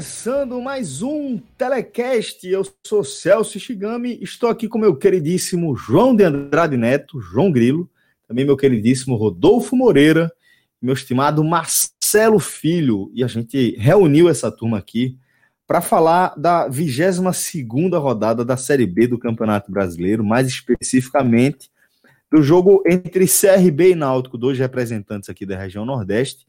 Começando mais um Telecast. Eu sou Celso Shigami, estou aqui com meu queridíssimo João de Andrade Neto, João Grilo, também meu queridíssimo Rodolfo Moreira, meu estimado Marcelo Filho, e a gente reuniu essa turma aqui para falar da 22ª rodada da Série B do Campeonato Brasileiro, mais especificamente do jogo entre CRB e Náutico, dois representantes aqui da região Nordeste,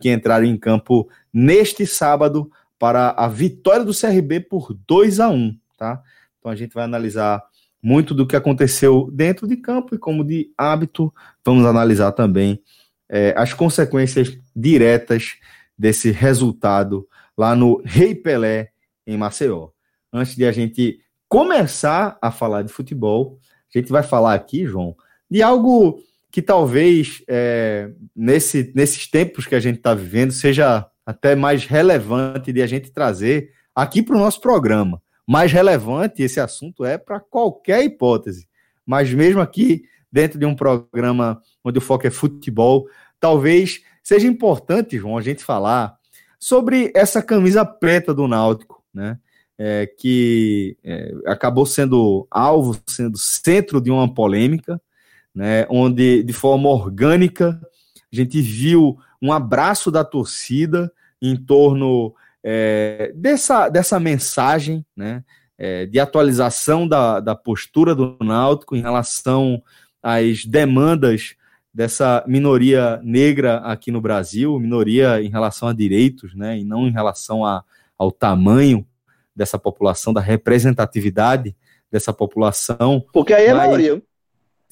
que entraram em campo neste sábado para a vitória do CRB por 2 a 1, tá? Então a gente vai analisar muito do que aconteceu dentro de campo e como de hábito, vamos analisar também é, as consequências diretas desse resultado lá no Rei Pelé em Maceió. Antes de a gente começar a falar de futebol, a gente vai falar aqui, João, de algo que talvez é, nesse, nesses tempos que a gente está vivendo seja até mais relevante de a gente trazer aqui para o nosso programa. Mais relevante esse assunto é para qualquer hipótese, mas mesmo aqui dentro de um programa onde o foco é futebol, talvez seja importante, João, a gente falar sobre essa camisa preta do Náutico, né? É, que é, acabou sendo alvo, sendo centro de uma polêmica, né, onde de forma orgânica a gente viu um abraço da torcida em torno é, dessa, dessa mensagem né, é, de atualização da, da postura do Náutico em relação às demandas dessa minoria negra aqui no Brasil, minoria em relação a direitos, né, e não em relação a, ao tamanho dessa população, da representatividade dessa população. Porque aí é a maioria.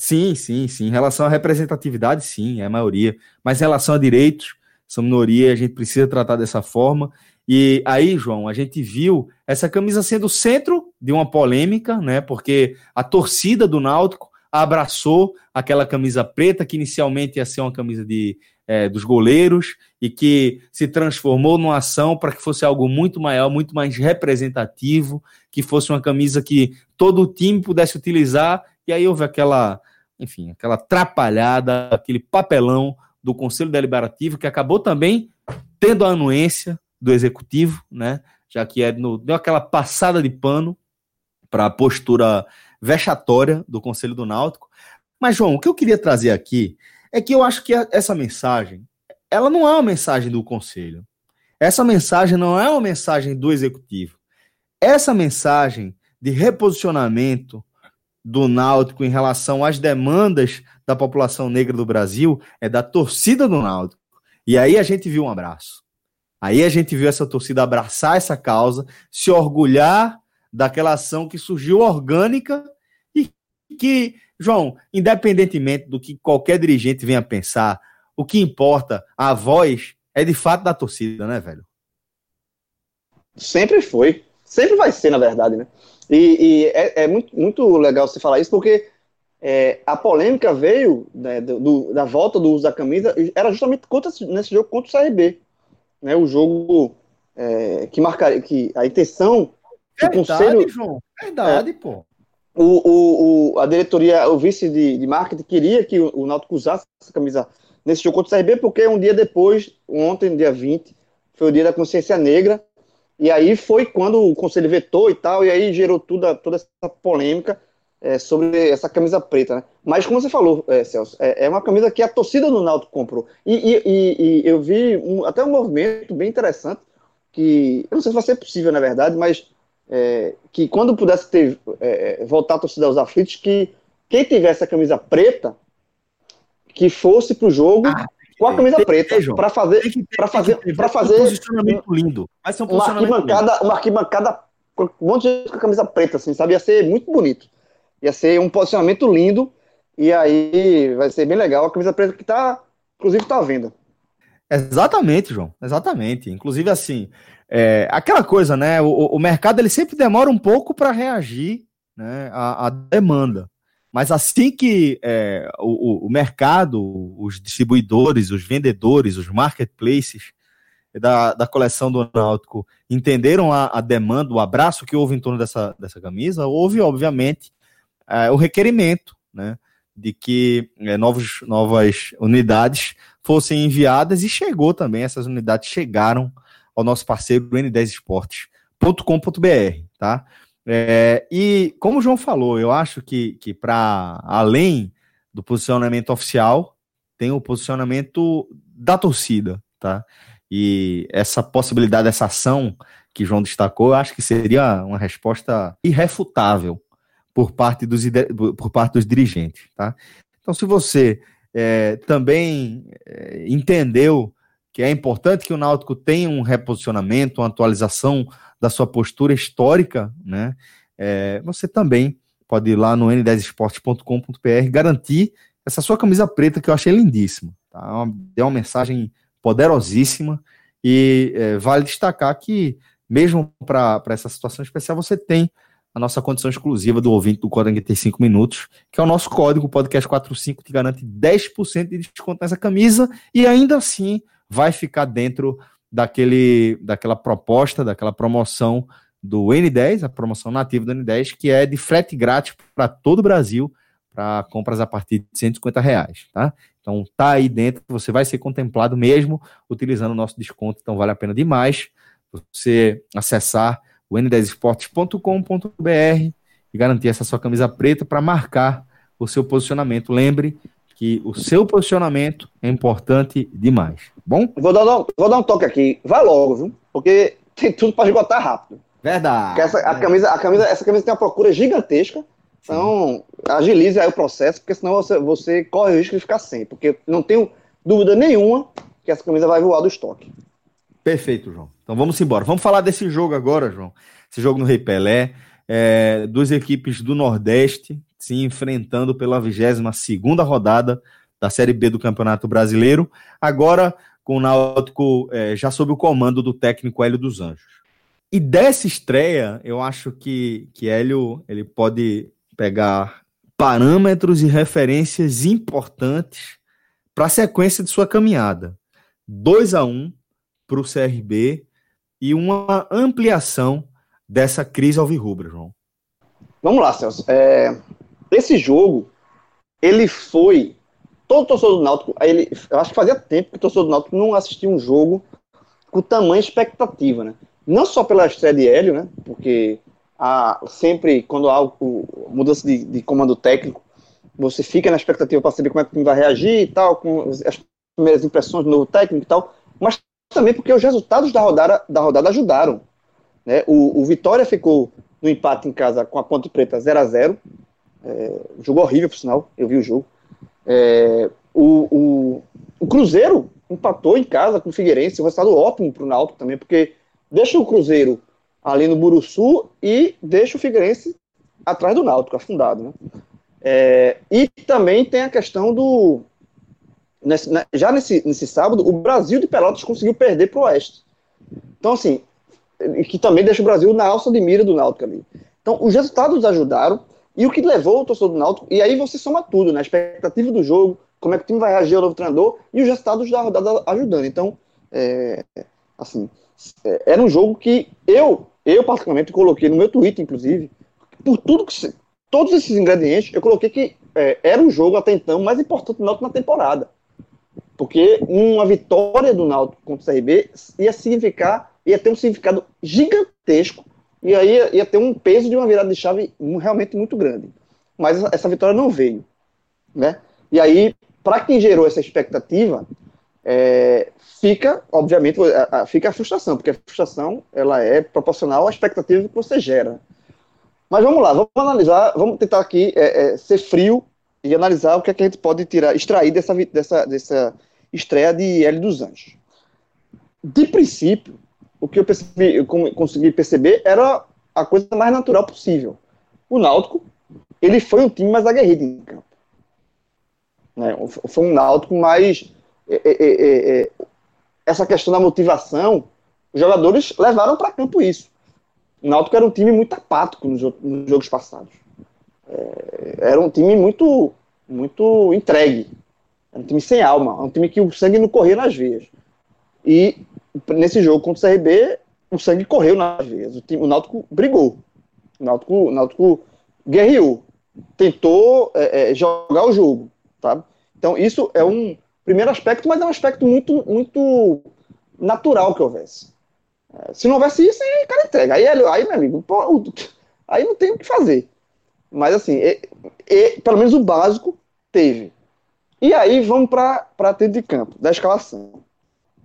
Sim, sim, sim. Em relação à representatividade, sim, é a maioria. Mas em relação a direitos, são minoria, a gente precisa tratar dessa forma. E aí, João, a gente viu essa camisa sendo o centro de uma polêmica, né? Porque a torcida do Náutico abraçou aquela camisa preta, que inicialmente ia ser uma camisa de, é, dos goleiros, e que se transformou numa ação para que fosse algo muito maior, muito mais representativo, que fosse uma camisa que todo o time pudesse utilizar. E aí houve aquela enfim, aquela atrapalhada, aquele papelão do Conselho Deliberativo, que acabou também tendo a anuência do Executivo, né? Já que é no, deu aquela passada de pano para a postura vexatória do Conselho do Náutico. Mas, João, o que eu queria trazer aqui é que eu acho que essa mensagem, ela não é uma mensagem do Conselho. Essa mensagem não é uma mensagem do Executivo. Essa mensagem de reposicionamento do Náutico em relação às demandas da população negra do Brasil é da torcida do Náutico. E aí a gente viu um abraço. Aí a gente viu essa torcida abraçar essa causa, se orgulhar daquela ação que surgiu orgânica e que, João, independentemente do que qualquer dirigente venha pensar, o que importa, a voz é de fato da torcida, né, velho? Sempre foi. Sempre vai ser, na verdade, né? E, e é, é, muito, muito legal você falar isso, porque é, a polêmica veio né, do, da volta do uso da camisa, era justamente contra, nesse jogo contra o CRB. Né, o jogo é, que marcaria, que a intenção Verdade, conselho. João. Verdade, é, pô. O, o, o, a diretoria, o vice de, de marketing queria que o, o Náutico usasse essa camisa nesse jogo contra o CRB, porque um dia depois, ontem, dia 20, foi o dia da consciência negra, e aí foi quando o conselho vetou e tal, e aí gerou tudo, toda essa polêmica é, sobre essa camisa preta, né? Mas como você falou, é, Celso, é, é, uma camisa que a torcida do Náutico comprou. E, e, e, eu vi um, até um movimento bem interessante, que eu não sei se vai ser possível, na verdade, mas é, que quando pudesse ter é, voltar a torcida aos aflitos, que quem tivesse a camisa preta, que fosse pro jogo ah, com a camisa preta para fazer para fazer para fazer um posicionamento lindo. Vai ser um uma arquibancada, lindo. uma arquibancada com um monte de gente com a camisa preta assim, sabe? Ia ser muito bonito. Ia ser um posicionamento lindo e aí vai ser bem legal. A camisa preta que tá inclusive tá à venda. Exatamente, João. Exatamente. Inclusive assim, é, aquela coisa, né? O, o mercado ele sempre demora um pouco para reagir né, à, à demanda. Mas assim que é, o, o, mercado, os distribuidores, os vendedores, os marketplaces da, da coleção do Náutico entenderam a, a, demanda, o abraço que houve em torno dessa, dessa camisa, houve, obviamente, é, o requerimento né, de que é, novos, novas unidades fossem enviadas e chegou também, essas unidades chegaram ao nosso parceiro n10esportes.com.br, tá? É, e como o João falou, eu acho que, que para além do posicionamento oficial, tem o posicionamento da torcida, tá? E essa possibilidade, essa ação que João destacou, eu acho que seria uma resposta irrefutável por parte dos, por parte dos dirigentes, tá? Então, se você é, também é, entendeu que é importante que o Náutico tenha um reposicionamento, uma atualização da sua postura histórica, né? É, você também pode ir lá no n10esportes.com.br garantir essa sua camisa preta que eu achei lindíssima. Tá? É uma mensagem poderosíssima e é, vale destacar que mesmo para essa situação especial você tem a nossa condição exclusiva do ouvinte do Código 85 minutos, que é o nosso código podcast 45 que garante 10% de desconto nessa camisa e ainda assim vai ficar dentro daquele, daquela proposta, daquela promoção do N10, a promoção nativa do N10, que é de frete grátis para todo o Brasil, para compras a partir de 150 reais, tá? Então tá aí dentro, você vai ser contemplado mesmo utilizando o nosso desconto, então vale a pena demais você acessar o n10esportes.com.br e garantir essa sua camisa preta para marcar o seu posicionamento. Lembre que o seu posicionamento é importante demais. Bom? Vou dar, vou dar um toque aqui. Vai logo, viu? Porque tem tudo para esgotar rápido. Verdade. Essa, a camisa, a camisa, essa camisa tem uma procura gigantesca. Então, agilize aí o processo, porque senão você, você corre o risco de ficar sem. Porque não tenho dúvida nenhuma que essa camisa vai voar do estoque. Perfeito, João. Então vamos embora. Vamos falar desse jogo agora, João. Esse jogo no Rei Pelé. É, duas equipes do Nordeste se enfrentando pela 22 segunda rodada da Série B do Campeonato Brasileiro, agora com o Náutico é, já sob o comando do técnico Hélio dos Anjos. E dessa estreia, eu acho que, que Hélio ele pode pegar parâmetros e referências importantes para a sequência de sua caminhada. 2 a 1 para o CRB e uma ampliação dessa crise alvirrubra, João. Vamos lá, Celso. É, esse jogo, ele foi. Todo torcedor do Náutico, ele, eu acho que fazia tempo que o torcedor do Náutico não assistia um jogo com tamanha expectativa, né? Não só pela estreia de Hélio, né? Porque há, sempre, quando há o, mudança de, de, comando técnico, você fica na expectativa para saber como é que o time vai reagir e tal, com as primeiras impressões do novo técnico e tal, mas também porque os resultados da rodada, da rodada ajudaram. Né? O, o Vitória ficou no empate em casa com a Ponte Preta 0 a 0 é, jogo horrível, por sinal, eu vi o jogo. É, o, o, o, Cruzeiro empatou em casa com o Figueirense, um resultado ótimo para o Náutico também, porque deixa o Cruzeiro ali no Buruçu e deixa o Figueirense atrás do Náutico, afundado. Né? É, e também tem a questão do. Nesse, já nesse, nesse sábado, o Brasil de Pelotas conseguiu perder para o Oeste. Então, assim, que também deixa o Brasil na alça de mira do Náutico ali. Então, os resultados ajudaram. E o que levou o torcedor do Náutico, e aí você soma tudo, né? A expectativa do jogo, como é que o time vai reagir ao novo treinador e os resultados da rodada ajudando. Então, é, assim, é, era um jogo que eu, eu particularmente, coloquei no meu Twitter, inclusive, por tudo que. Todos esses ingredientes, eu coloquei que é, era o jogo até então mais importante do Náutico na temporada. Porque uma vitória do Náutico contra o CRB ia significar, ia ter um significado gigantesco e aí ia, ter um peso de uma virada de chave realmente muito grande. Mas essa vitória não veio. Né? E aí, para quem gerou essa expectativa, é, fica, obviamente, fica a frustração, porque a frustração ela é proporcional à expectativa que você gera. Mas vamos lá, vamos analisar, vamos tentar aqui é, é, ser frio e analisar o que, é que a gente pode tirar, extrair dessa, dessa, dessa estreia de L dos Anjos. De princípio, o que eu, percebi, eu consegui perceber era a coisa mais natural possível. O Náutico, ele foi um time mais aguerrido em campo. Né? Foi um Náutico mais... É, é, é, é essa questão da motivação, os jogadores levaram para campo isso. O Náutico era um time muito apático nos, nos jogos passados. É, era um time muito, muito entregue. Era um time sem alma. Um time que o sangue não corria nas veias. E nesse jogo contra o CRB, o sangue correu nas veias. O, time, o Náutico brigou. O Náutico, o Náutico guerreou. Tentou é, é, jogar o jogo. Tá? Então, isso é um primeiro aspecto, mas é um aspecto muito, muito natural que houvesse. É, se não houvesse isso, aí o cara entrega. Aí, aí meu amigo, pô, aí não tem o que fazer. Mas assim, pelo menos o básico teve. E aí vamos para dentro de campo, da escalação.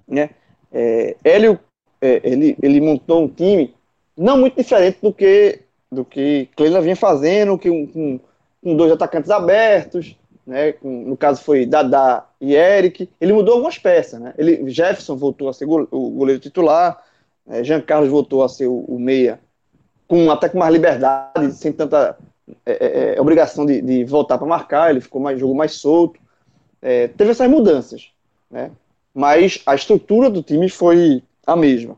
Né? É, Hélio, é, ele, ele montou um time não muito diferente do que do que Cleila vinha fazendo, que um, com, com dois atacantes abertos, né? Com, no caso foi Dadá e Eric. Ele mudou algumas peças, né? Ele, Jefferson voltou a ser o goleiro titular, é, Jean Carlos voltou a ser o, o, meia, com até com mais liberdade, sem tanta é, é, é obrigação de, de voltar para marcar, ele ficou mais, jogou mais solto. É, teve essas mudanças, né? Mas a estrutura do time foi a mesma,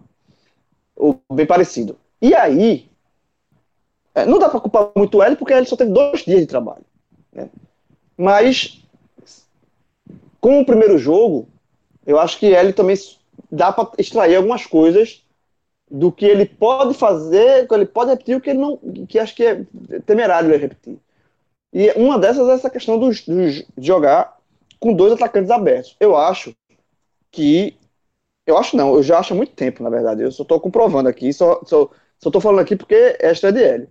ou bem parecido. E aí, é, não dá para culpar muito ele, porque ele só teve dois dias de trabalho. Né? Mas, com o primeiro jogo, eu acho que ele também dá para extrair algumas coisas do que ele pode fazer, que ele pode repetir, o que ele não, que acho que é temerário ele repetir. E uma dessas é essa questão de jogar com dois atacantes abertos. Eu acho que, eu acho não, eu já acho há muito tempo, na verdade. Eu só estou comprovando aqui, só só estou falando aqui porque é a dele.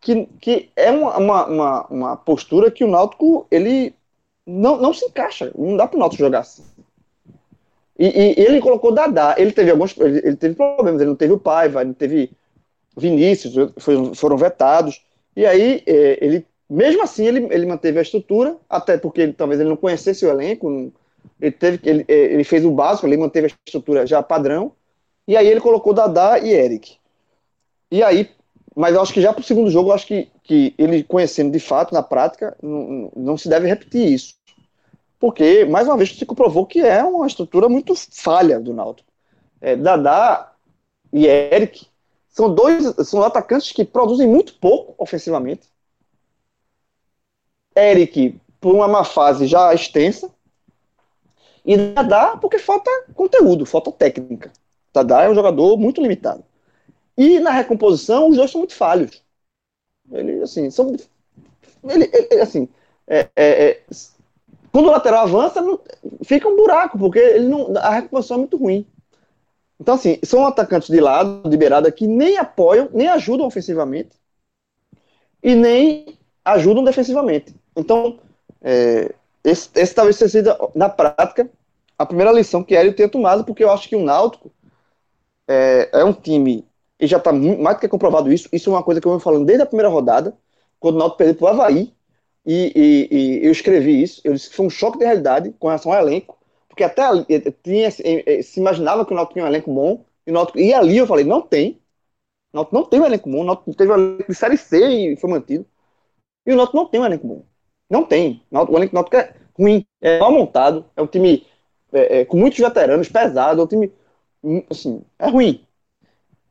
Que, que é uma, uma, uma, uma postura que o Náutico ele não, não se encaixa. Não dá para o Náutico jogar assim. E, e, ele colocou Dadá. Ele teve alguns ele, ele, teve problemas. Ele não teve o Paiva, ele não teve Vinícius, foi, foram vetados. E aí, é, ele, mesmo assim, ele, ele manteve a estrutura, até porque ele, talvez ele não conhecesse o elenco. Ele, teve, ele, é, ele fez o básico, ele manteve a estrutura já padrão. E aí ele colocou Dadá e Eric. E aí, mas eu acho que já para o segundo jogo, eu acho que, que ele conhecendo de fato, na prática, não, não se deve repetir isso porque, mais uma vez, se comprovou que é uma estrutura muito falha do Náutico. É, Dadá e Eric são dois são atacantes que produzem muito pouco ofensivamente. Eric, por uma má fase já extensa, e Dadá porque falta conteúdo, falta técnica. Dadá é um jogador muito limitado. E na recomposição, os dois são muito falhos. Ele, assim, são. Ele, ele assim, é, é, é quando o lateral avança, não, fica um buraco, porque ele não, a recuperação é muito ruim. Então, assim, são atacantes de lado, de beirada, que nem apoiam, nem ajudam ofensivamente e nem ajudam defensivamente. Então, é, esse, esse, talvez tenha sido, na prática, a primeira lição que ele tenha tomado, porque eu acho que o Náutico é, é um time, e já está mais do que comprovado isso, isso é uma coisa que eu venho falando desde a primeira rodada, quando o Náutico perdeu para o Havaí, e, e, e, eu escrevi isso, eu disse que foi um choque de realidade com relação ao elenco, porque até ali, eh, tinha, eh, eh, se imaginava que o Náutico tinha um elenco bom, e, Náutico, e ali eu falei, não tem, o Náutico não tem um elenco bom, o Náutico teve um elenco de Série C e foi mantido, e o Náutico não tem um elenco bom, não tem, o elenco do Náutico é ruim, é mal montado, é um time é, é, com muitos veteranos, pesado, é um time, assim, é ruim.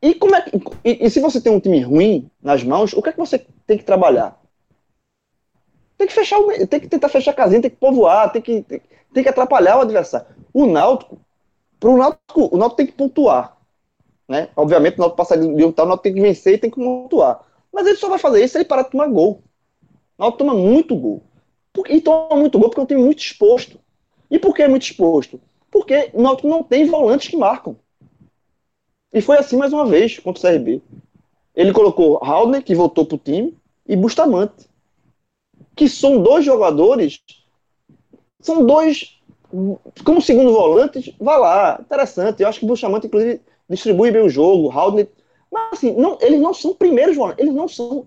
E, como é, e, e se você tem um time ruim nas mãos, o que é que você tem que trabalhar? Tem que fechar, tem que tentar fechar a casinha, tem que povoar, tem que, tem, tem que atrapalhar o adversário. O Náutico, para o Náutico, o Náutico tem que pontuar. Né? Obviamente, o Náutico passar de um tal, o Náutico tem que vencer e tem que pontuar. Mas ele só vai fazer isso se ele parar de tomar gol. O Náutico toma muito gol. E toma muito gol porque um time muito exposto. E por que é muito exposto? Porque o Náutico não tem volantes que marcam. E foi assim mais uma vez contra o CRB. Ele colocou Haldner, que voltou para o time, e Bustamante que são dois jogadores, são dois, como segundo volante, vai lá, interessante. Eu acho que Bustamante, inclusive, distribui bem o jogo, Haldner, mas assim, não, eles não são primeiros volantes, eles não são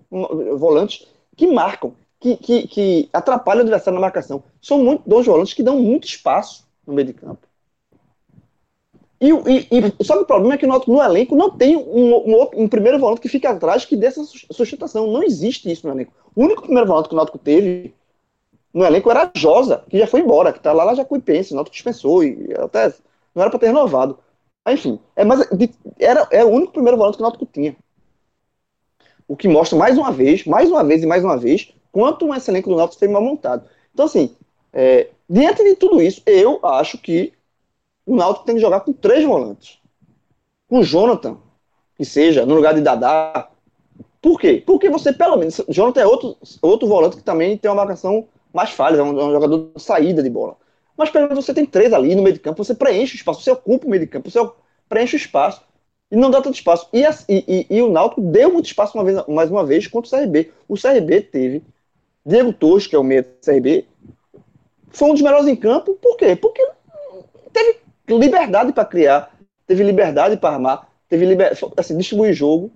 volantes que marcam, que, que, que atrapalham o adversário na marcação. São muito dois volantes que dão muito espaço no meio de campo. E, e, e, só que o problema é que no, no elenco não tem um, um, um, primeiro volante que fica atrás que dê essa sustentação. Não existe isso no elenco. O único primeiro volante que o Náutico teve no elenco era a Josa, que já foi embora, que tá lá na Jacuipense, o Náutico dispensou e até não era para ter renovado. Enfim, é, mas era, é o único primeiro volante que o Náutico tinha. O que mostra mais uma vez, mais uma vez e mais uma vez, quanto um elenco do Náutico foi mal montado. Então, assim, é, diante de tudo isso, eu acho que o Náutico tem que jogar com três volantes. Com Jonathan, que seja, no lugar de Dadá. Por quê? Porque você, pelo menos, Jonathan é outro, outro volante que também tem uma marcação mais falha, é um, é um jogador de saída de bola. Mas pelo menos você tem três ali no meio de campo, você preenche o espaço, você ocupa o meio de campo, você preenche o espaço. E não dá tanto espaço. E, e, e, e o Náutico deu muito espaço uma vez, mais uma vez contra o CRB. O CRB teve Diego Torres, que é o meio do CRB, foi um dos melhores em campo. Por quê? Porque teve liberdade para criar, teve liberdade para armar, teve liberdade, assim, distribuir jogo.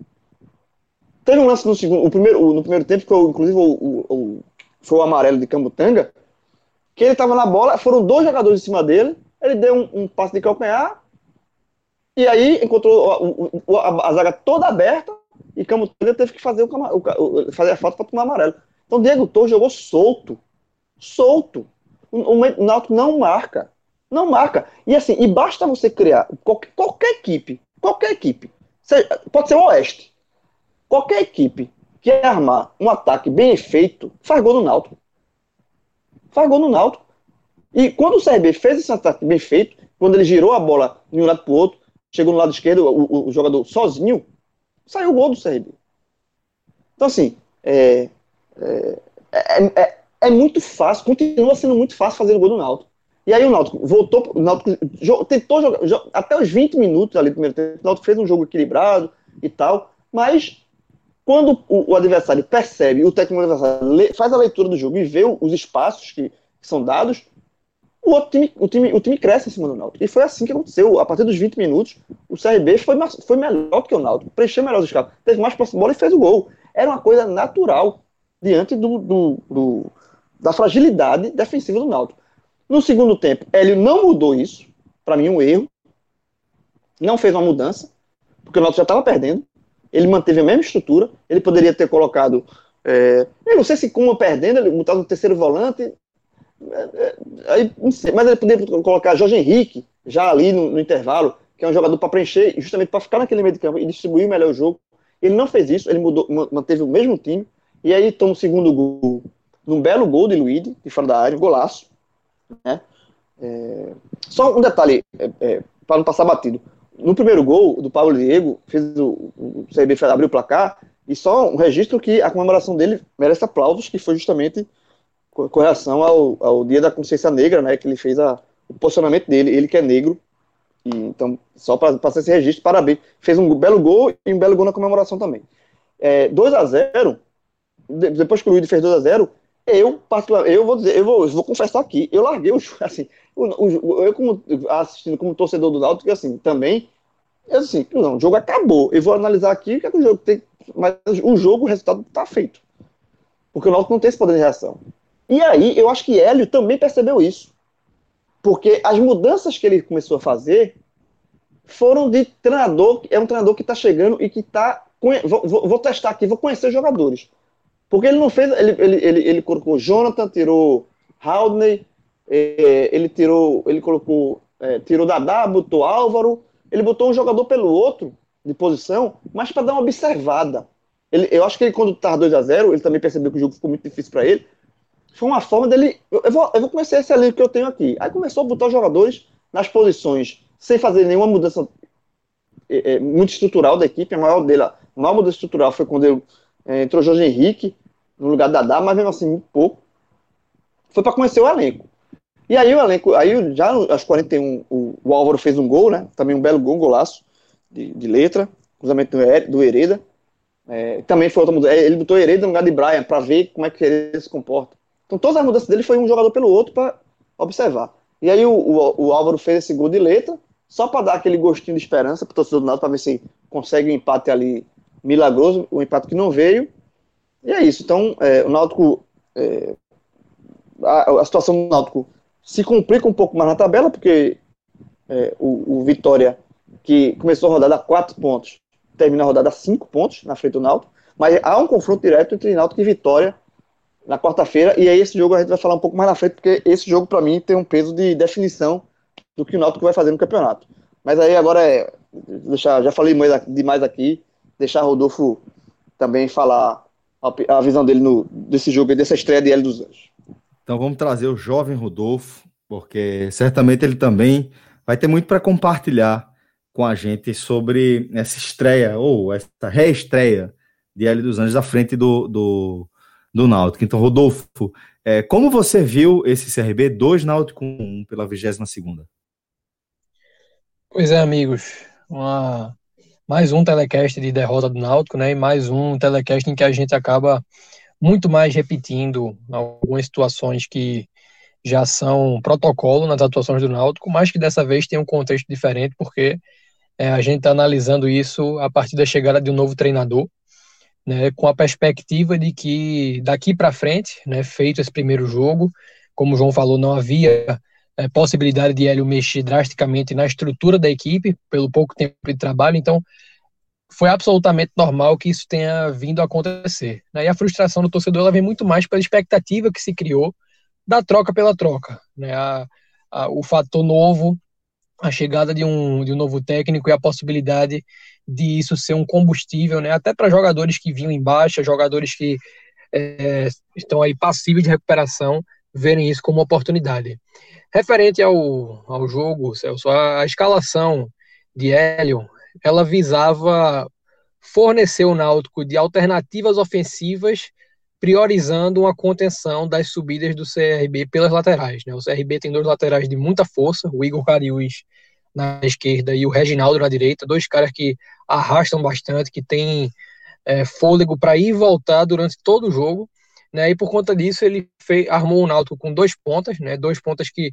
Teve um lance no segundo, o primeiro, no primeiro tempo, que foi, inclusive o, o, foi o amarelo de Cambutanga, que ele estava na bola, foram dois jogadores em cima dele, ele deu um, um passe de calcanhar, e aí encontrou a, a, a zaga toda aberta, e Cambutanga teve que fazer, o, o fazer a falta para tomar amarelo. Então Diego Torres jogou solto, solto. O, o Náutico não marca. Não marca. E assim, e basta você criar qualquer, qualquer equipe, qualquer equipe, pode ser o Oeste, qualquer equipe que armar um ataque bem feito, faz gol no Náutico. Faz gol no Náutico. E quando o CRB fez esse ataque bem feito, quando ele girou a bola de um lado para o outro, chegou no lado esquerdo, o, o, o, jogador sozinho, saiu o gol do CRB. Então, assim, é, é, é, é, muito fácil, continua sendo muito fácil fazer o gol do Náutico. E aí o Náutico voltou, o Náutico tentou jogar, até os 20 minutos ali do primeiro tempo, o Náutico fez um jogo equilibrado e tal, mas quando o, o adversário percebe, o técnico adversário faz a leitura do jogo e vê os espaços que, que são dados, o outro time, o time, o time cresce em cima do Náutico. E foi assim que aconteceu. A partir dos 20 minutos, o CRB foi, foi melhor que o Náutico, preencheu melhor os escapos, teve mais posse bola e fez o gol. Era uma coisa natural diante do, do, do, da fragilidade defensiva do Náutico. No segundo tempo, Hélio não mudou isso, para mim um erro. Não fez uma mudança, porque o Náutico já estava perdendo. Ele manteve a mesma estrutura. Ele poderia ter colocado. É, eu não sei se como perdendo, ele botar no terceiro volante. É, é, aí, sei, mas ele poderia colocar Jorge Henrique já ali no, no intervalo, que é um jogador para preencher, justamente para ficar naquele meio de campo e distribuir melhor o jogo. Ele não fez isso, ele mudou, manteve o mesmo time. E aí toma o segundo gol, num belo gol de Luiz, de fora da área, um golaço. Né? É, só um detalhe, é, é, para não passar batido. No primeiro gol do Paulo Diego, fez o, o CRB abriu o placar, e só um registro que a comemoração dele merece aplausos, que foi justamente com relação ao, ao Dia da Consciência Negra, né, que ele fez a, o posicionamento dele, ele que é negro, e, então, só para passar esse registro, parabéns. Fez um belo gol e um belo gol na comemoração também. É, 2 a 0 depois que o Luiz fez 2 a 0 eu, eu vou dizer, eu vou, eu vou confessar aqui, eu larguei o jogo, assim, o, o, eu como assistindo como torcedor do Náutico, assim, também, eu assim, não, o jogo acabou, eu vou analisar aqui o que, é que o jogo tem, mas o jogo, o resultado está feito, porque o Náutico não tem esse poder de reação. E aí, eu acho que Hélio também percebeu isso, porque as mudanças que ele começou a fazer foram de treinador, é um treinador que está chegando e que vou, vou, vou testar aqui, vou conhecer os jogadores, porque ele não fez. Ele, ele, ele, ele colocou Jonathan, tirou Haldney, é, ele tirou. Ele colocou. É, tirou Dadá, botou Álvaro. Ele botou um jogador pelo outro, de posição, mas para dar uma observada. Ele, eu acho que ele, quando estava 2 a 0 ele também percebeu que o jogo ficou muito difícil para ele. Foi uma forma dele. Eu, eu, vou, eu vou conhecer esse elenco que eu tenho aqui. Aí começou a botar os jogadores nas posições, sem fazer nenhuma mudança é, é muito estrutural da equipe. A maior dele, a maior mudança estrutural foi quando ele entrou Jorge Henrique no lugar da Dada, mas mesmo assim, muito pouco. Foi para conhecer o elenco. E aí o elenco, aí já aos 41, o, o Álvaro fez um gol, né? Também um belo gol, um golaço de, de letra, cruzamento do, do Hereda. É, também foi outra mudança. Ele botou Hereda no lugar de Brian para ver como é que ele se comporta. Então todas as mudanças dele foi um jogador pelo outro para observar. E aí o, o, o, Álvaro fez esse gol de letra, só para dar aquele gostinho de esperança para o torcedor do Náutico, para ver se consegue um empate ali milagroso, um empate que não veio. E é isso. Então, é, o Náutico é, a, a, situação do Náutico se complica um pouco mais na tabela, porque é, o, o, Vitória, que começou a rodada a quatro pontos, termina a rodada a cinco pontos na frente do Náutico, mas há um confronto direto entre Náutico e Vitória na quarta-feira, e aí esse jogo a gente vai falar um pouco mais na frente, porque esse jogo para mim tem um peso de definição do que o Náutico vai fazer no campeonato. Mas aí agora é deixar, já falei demais aqui, deixar Rodolfo também falar a, a visão dele no, desse jogo, dessa estreia de L dos Anjos. Então vamos trazer o jovem Rodolfo, porque certamente ele também vai ter muito para compartilhar com a gente sobre essa estreia, ou essa reestreia de L dos Anjos à frente do, do, do Náutico. Então, Rodolfo, é, como você viu esse CRB 2 Náutico 1 pela 22 segunda? Pois é, amigos. Uma, mais um telecast de derrota do Náutico, né? E mais um telecast em que a gente acaba muito mais repetindo algumas situações que já são protocolo nas atuações do Náutico, mas que dessa vez tem um contexto diferente, porque é, a gente está analisando isso a partir da chegada de um novo treinador, né, com a perspectiva de que daqui para frente, né, feito esse primeiro jogo, como o João falou, não havia é, possibilidade de Hélio mexer drasticamente na estrutura da equipe, pelo pouco tempo de trabalho, então foi absolutamente normal que isso tenha vindo a acontecer. Né? E a frustração do torcedor ela vem muito mais pela expectativa que se criou da troca pela troca. Né? A, a, o fator novo, a chegada de um, de um novo técnico e a possibilidade de isso ser um combustível, né? até para jogadores que vinham em baixa, jogadores que é, estão aí passíveis de recuperação, verem isso como oportunidade. Referente ao, ao jogo, Celso, a, a escalação de Hélio, ela visava fornecer o Náutico de alternativas ofensivas, priorizando uma contenção das subidas do CRB pelas laterais. Né? O CRB tem dois laterais de muita força, o Igor Cariús na esquerda e o Reginaldo na direita, dois caras que arrastam bastante, que têm é, fôlego para ir e voltar durante todo o jogo. Né? E por conta disso, ele fez, armou o Náutico com dois pontas, né? dois pontas que,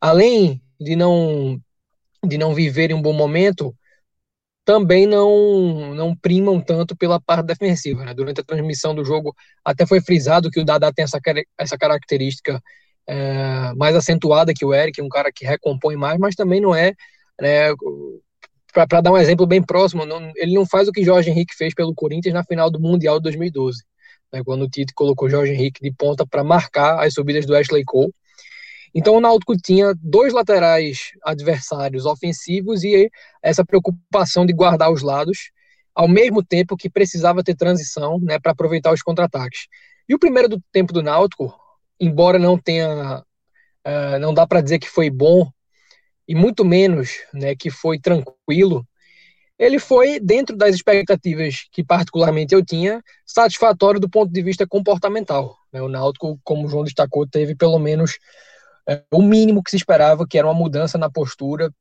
além de não, de não viverem um bom momento, também não, não primam tanto pela parte defensiva. Né? Durante a transmissão do jogo, até foi frisado que o Dada tem essa, essa característica é, mais acentuada que o Eric, um cara que recompõe mais, mas também não é. Né, Para dar um exemplo bem próximo, não, ele não faz o que Jorge Henrique fez pelo Corinthians na final do Mundial de 2012, né, quando o Tite colocou Jorge Henrique de ponta para marcar as subidas do Ashley Cole. Então o Náutico tinha dois laterais adversários ofensivos e essa preocupação de guardar os lados, ao mesmo tempo que precisava ter transição né, para aproveitar os contra-ataques. E o primeiro do tempo do Náutico, embora não tenha, uh, não dá para dizer que foi bom e muito menos né, que foi tranquilo, ele foi dentro das expectativas que particularmente eu tinha satisfatório do ponto de vista comportamental. Né? O Náutico, como o João destacou, teve pelo menos é, o mínimo que se esperava, que era uma mudança na postura,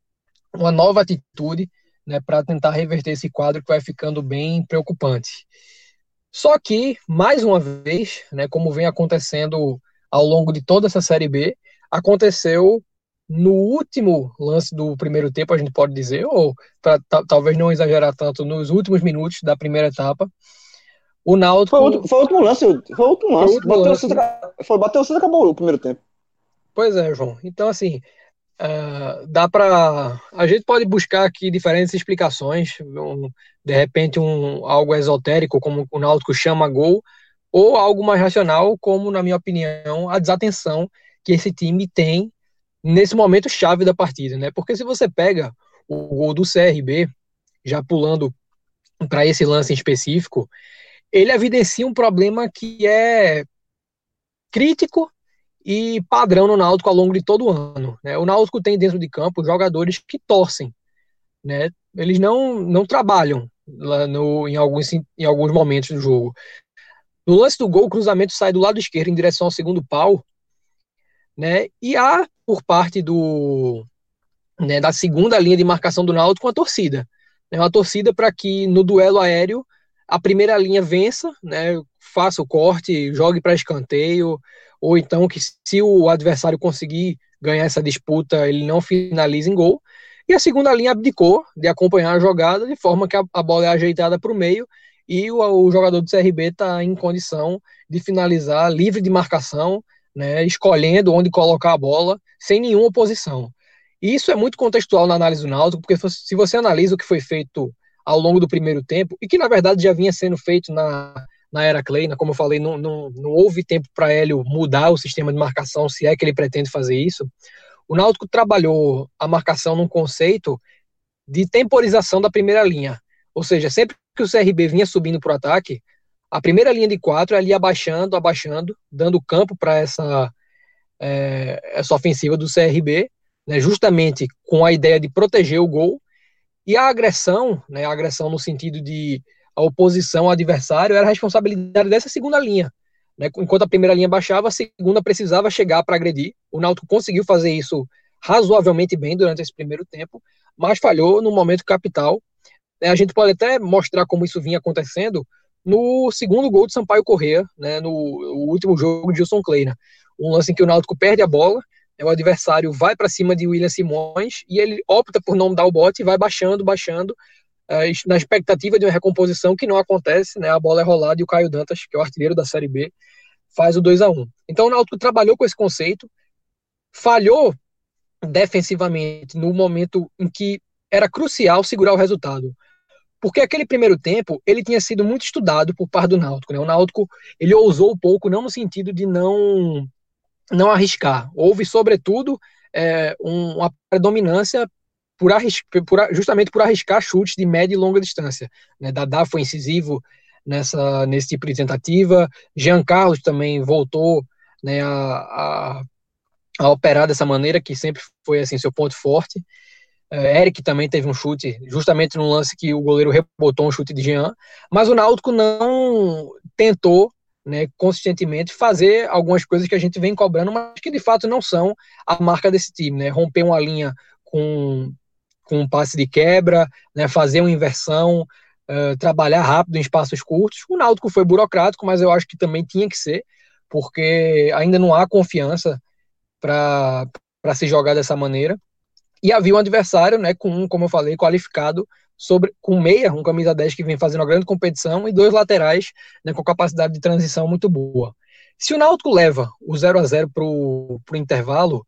uma nova atitude, né, para tentar reverter esse quadro que vai ficando bem preocupante. Só que, mais uma vez, né, como vem acontecendo ao longo de toda essa Série B, aconteceu no último lance do primeiro tempo, a gente pode dizer, ou para talvez não exagerar tanto, nos últimos minutos da primeira etapa, o Náutico... Foi o, foi o último lance, foi o último lance, foi, bateu, lance. O foi, bateu o centro, acabou o primeiro tempo. Pois é, João. Então, assim, uh, dá para. A gente pode buscar aqui diferentes explicações, um, de repente, um, algo esotérico, como o Náutico chama gol, ou algo mais racional, como, na minha opinião, a desatenção que esse time tem nesse momento chave da partida, né? Porque se você pega o gol do CRB, já pulando para esse lance em específico, ele evidencia um problema que é crítico e padrão no Náutico ao longo de todo o ano. Né? O Náutico tem dentro de campo jogadores que torcem, né? Eles não, não trabalham lá no, em, alguns, em alguns momentos do jogo. No lance do gol, o cruzamento sai do lado esquerdo em direção ao segundo pau, né? E há por parte do né, da segunda linha de marcação do Náutico uma torcida, né? Uma torcida para que no duelo aéreo a primeira linha vença, né? Faça o corte, jogue para escanteio, ou então que se o adversário conseguir ganhar essa disputa, ele não finaliza em gol. E a segunda linha abdicou de acompanhar a jogada de forma que a, a bola é ajeitada para o meio e o, o jogador do CRB está em condição de finalizar livre de marcação, né, escolhendo onde colocar a bola, sem nenhuma oposição. E isso é muito contextual na análise do Náutico, porque se você analisa o que foi feito ao longo do primeiro tempo, e que na verdade já vinha sendo feito na, na era Kleina, como eu falei, não, não, não houve tempo para Hélio mudar o sistema de marcação, se é que ele pretende fazer isso. O Náutico trabalhou a marcação num conceito de temporização da primeira linha. Ou seja, sempre que o CRB vinha subindo para o ataque, a primeira linha de quatro ali abaixando, abaixando, dando campo para essa, é, essa ofensiva do CRB, né, justamente com a ideia de proteger o gol. E a agressão, né, a agressão no sentido de a oposição ao adversário, era a responsabilidade dessa segunda linha. Né, enquanto a primeira linha baixava, a segunda precisava chegar para agredir. O Náutico conseguiu fazer isso razoavelmente bem durante esse primeiro tempo, mas falhou no momento capital. É, a gente pode até mostrar como isso vinha acontecendo no segundo gol de Sampaio Corrêa, né, no, último jogo de Gilson Kleina. Um lance em que o Náutico perde a bola, né, o adversário vai para cima de William Simões e ele opta por não dar o bote e vai baixando, baixando, é, na expectativa de uma recomposição que não acontece, né, a bola é rolada e o Caio Dantas, que é o artilheiro da Série B, faz o 2 a 1 Então o Náutico trabalhou com esse conceito, falhou defensivamente no momento em que era crucial segurar o resultado. Porque aquele primeiro tempo, ele tinha sido muito estudado por parte do Náutico, né? O Náutico, ele ousou um pouco, não no sentido de não não arriscar. Houve, sobretudo, é, um, uma predominância por, por, justamente por arriscar chutes de média e longa distância. Né? Foi incisivo nessa, nesse tipo de tentativa. Jean Carlos também voltou né, a, a, a operar dessa maneira, que sempre foi assim seu ponto forte. É, Eric também teve um chute, justamente no lance que o goleiro rebotou um chute de Jean, mas o Náutico não tentou né, consistentemente fazer algumas coisas que a gente vem cobrando, mas que de fato não são a marca desse time, né? Romper uma linha com, com um passe de quebra, né, fazer uma inversão, uh, trabalhar rápido em espaços curtos. O Náutico foi burocrático, mas eu acho que também tinha que ser, porque ainda não há confiança para se jogar dessa maneira. E havia um adversário, né, com, como eu falei, qualificado sobre com meia, um camisa 10 que vem fazendo uma grande competição e dois laterais, né, com capacidade de transição muito boa. Se o Náutico leva o 0 a 0 para o intervalo,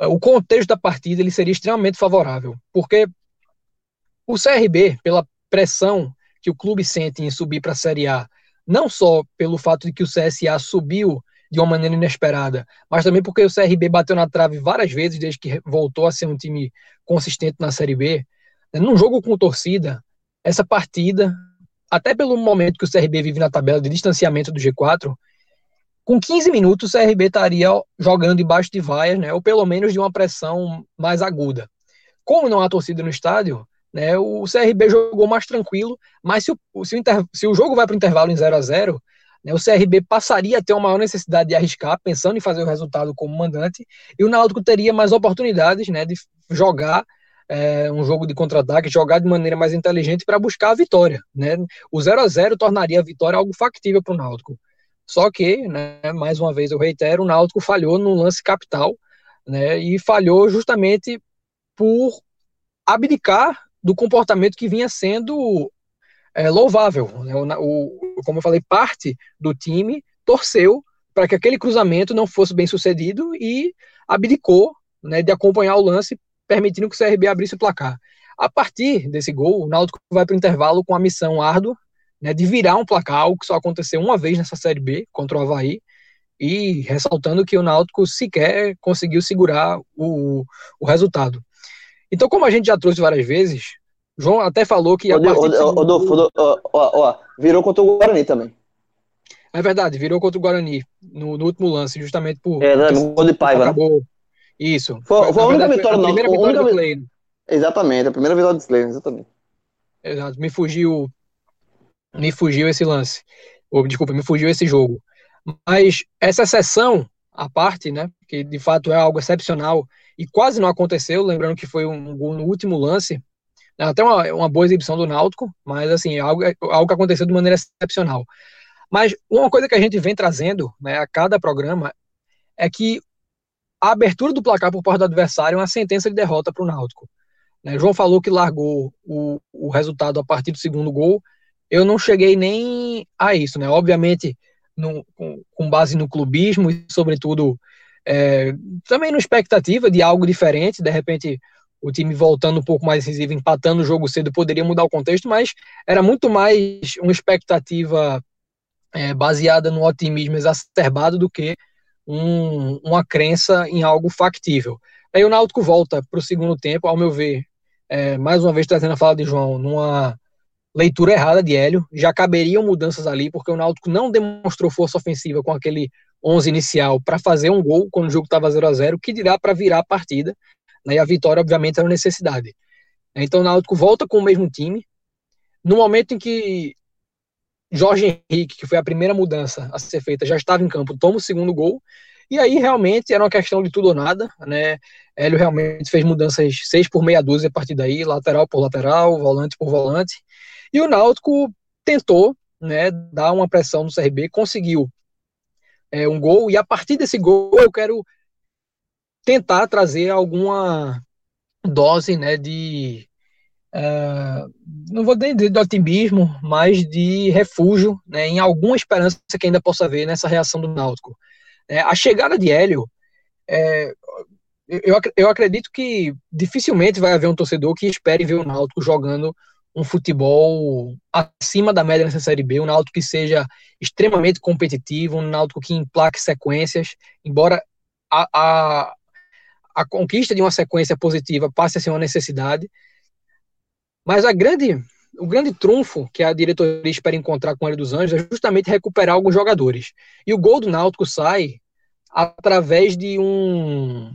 é, o contexto da partida ele seria extremamente favorável, porque o CRB, pela pressão que o clube sente em subir para a Série A, não só pelo fato de que o CSA subiu de uma maneira inesperada, mas também porque o CRB bateu na trave várias vezes desde que voltou a ser um time consistente na Série B. Né, num jogo com torcida, essa partida, até pelo momento que o CRB vive na tabela de distanciamento do G4, com 15 minutos o CRB estaria jogando debaixo de vaias, né, ou pelo menos de uma pressão mais aguda. Como não há torcida no estádio, né, o CRB jogou mais tranquilo, mas se o, se o, se o jogo vai para o intervalo em 0 a 0 né, o CRB passaria a ter uma maior necessidade de arriscar, pensando em fazer o resultado como mandante, e o Náutico teria mais oportunidades né, de jogar é, um jogo de contra-ataque, jogar de maneira mais inteligente para buscar a vitória. Né? O 0 a 0 tornaria a vitória algo factível para o Náutico. Só que, né, mais uma vez eu reitero, o Náutico falhou no lance capital, né, e falhou justamente por abdicar do comportamento que vinha sendo é, louvável. Né? O, como eu falei, parte do time torceu para que aquele cruzamento não fosse bem sucedido e abdicou né, de acompanhar o lance, permitindo que o CRB abrisse o placar. A partir desse gol, o Náutico vai para o intervalo com a missão árdua né, de virar um placar, algo que só aconteceu uma vez nessa Série B contra o Havaí, e ressaltando que o Náutico sequer conseguiu segurar o, o resultado. Então, como a gente já trouxe várias vezes, João até falou que. Rodolfo, ó, ó, virou contra o Guarani também. É verdade, virou contra o Guarani no, no último lance, justamente por. É, né? Gol de Paiva. Né? Acabou. Isso. Foi, foi a única vitória, a primeira não. vitória única... do Clay. Exatamente, a primeira vitória do Clay, exatamente. Exato, me fugiu. Me fugiu esse lance. Ou, desculpa, me fugiu esse jogo. Mas essa sessão à parte, né? Que de fato é algo excepcional e quase não aconteceu, lembrando que foi um gol no último lance até uma, uma boa exibição do Náutico, mas assim, é algo, é algo que aconteceu de maneira excepcional. Mas uma coisa que a gente vem trazendo né, a cada programa é que a abertura do placar por parte do adversário é uma sentença de derrota para o Náutico. Né, João falou que largou o, o resultado a partir do segundo gol, eu não cheguei nem a isso, né? Obviamente, no, com, com, base no clubismo e, sobretudo, é, também na expectativa de algo diferente, de repente o time voltando um pouco mais decisivo, empatando o jogo cedo, poderia mudar o contexto, mas era muito mais uma expectativa é, baseada no otimismo exacerbado do que um, uma crença em algo factível. Aí o Náutico volta para o segundo tempo, ao meu ver, é, mais uma vez trazendo a fala de João, numa leitura errada de Hélio, já caberiam mudanças ali, porque o Náutico não demonstrou força ofensiva com aquele 11 inicial para fazer um gol quando o jogo estava 0 a 0 que dirá para virar a partida, né, e a vitória, obviamente, era uma necessidade. Então o Náutico volta com o mesmo time, no momento em que Jorge Henrique, que foi a primeira mudança a ser feita, já estava em campo, toma o segundo gol, e aí realmente era uma questão de tudo ou nada, né? Hélio realmente fez mudanças seis por meia dúzia a partir daí, lateral por lateral, volante por volante. E o Náutico tentou, né, dar uma pressão no CRB, conseguiu é, um gol, e a partir desse gol eu quero tentar trazer alguma dose, né, de Uh, não vou dizer de otimismo, mas de refúgio né, em alguma esperança que ainda possa haver nessa reação do Náutico. É, a chegada de Hélio, é, eu, eu acredito que dificilmente vai haver um torcedor que espere ver o Náutico jogando um futebol acima da média nessa Série B, um Náutico que seja extremamente competitivo, um Náutico que emplaque sequências, embora a, a, a conquista de uma sequência positiva passe a ser uma necessidade, mas a grande, o grande trunfo que a diretoria espera encontrar com o Hélio dos Anjos é justamente recuperar alguns jogadores. E o gol do Náutico sai através de um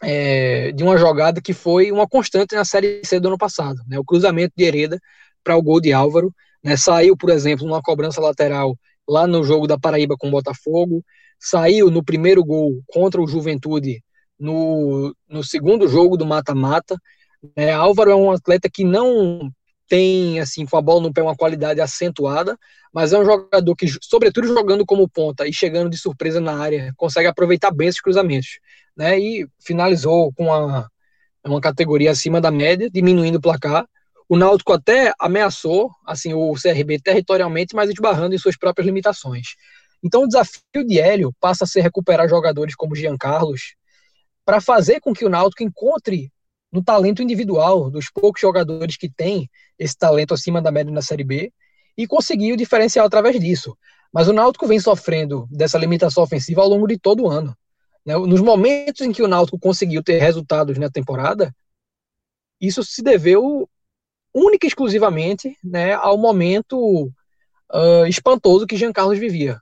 é, de uma jogada que foi uma constante na Série C do ano passado, né? O cruzamento de Hereda para o gol de Álvaro, né? Saiu, por exemplo, numa cobrança lateral lá no jogo da Paraíba com o Botafogo, saiu no primeiro gol contra o Juventude no, no segundo jogo do mata-mata, é, Álvaro é um atleta que não tem, assim, com a bola no pé, uma qualidade acentuada, mas é um jogador que, sobretudo jogando como ponta e chegando de surpresa na área, consegue aproveitar bem esses cruzamentos, né? E finalizou com uma, uma categoria acima da média, diminuindo o placar. O Náutico até ameaçou, assim, o CRB territorialmente, mas esbarrando em suas próprias limitações. Então, o desafio de Hélio passa a ser recuperar jogadores como Jean Carlos, para fazer com que o Náutico encontre no talento individual dos poucos jogadores que têm esse talento acima da média na Série B e conseguir o diferencial através disso. Mas o Náutico vem sofrendo dessa limitação ofensiva ao longo de todo o ano. Né? Nos momentos em que o Náutico conseguiu ter resultados na temporada, isso se deveu única e exclusivamente né, ao momento uh, espantoso que Jean Carlos vivia.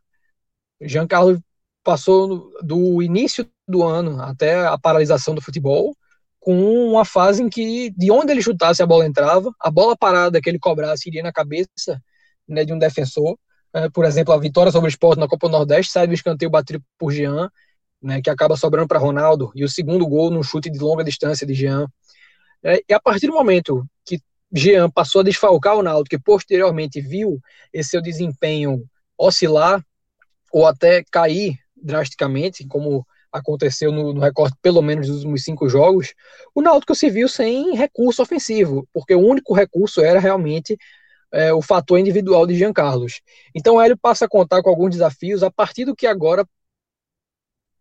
Jean Carlos passou do início do ano até a paralisação do futebol, com uma fase em que, de onde ele chutasse, a bola entrava, a bola parada que ele cobrasse iria na cabeça né, de um defensor. É, por exemplo, a vitória sobre o Sport na Copa do Nordeste sai do escanteio batido por Jean, né, que acaba sobrando para Ronaldo, e o segundo gol num chute de longa distância de Jean. É, e a partir do momento que Jean passou a desfalcar o Ronaldo, que posteriormente viu esse seu desempenho oscilar ou até cair drasticamente, como aconteceu no, no recorte pelo menos dos últimos cinco jogos, o Náutico se viu sem recurso ofensivo, porque o único recurso era realmente é, o fator individual de Jean Carlos. Então o Hélio passa a contar com alguns desafios a partir do que agora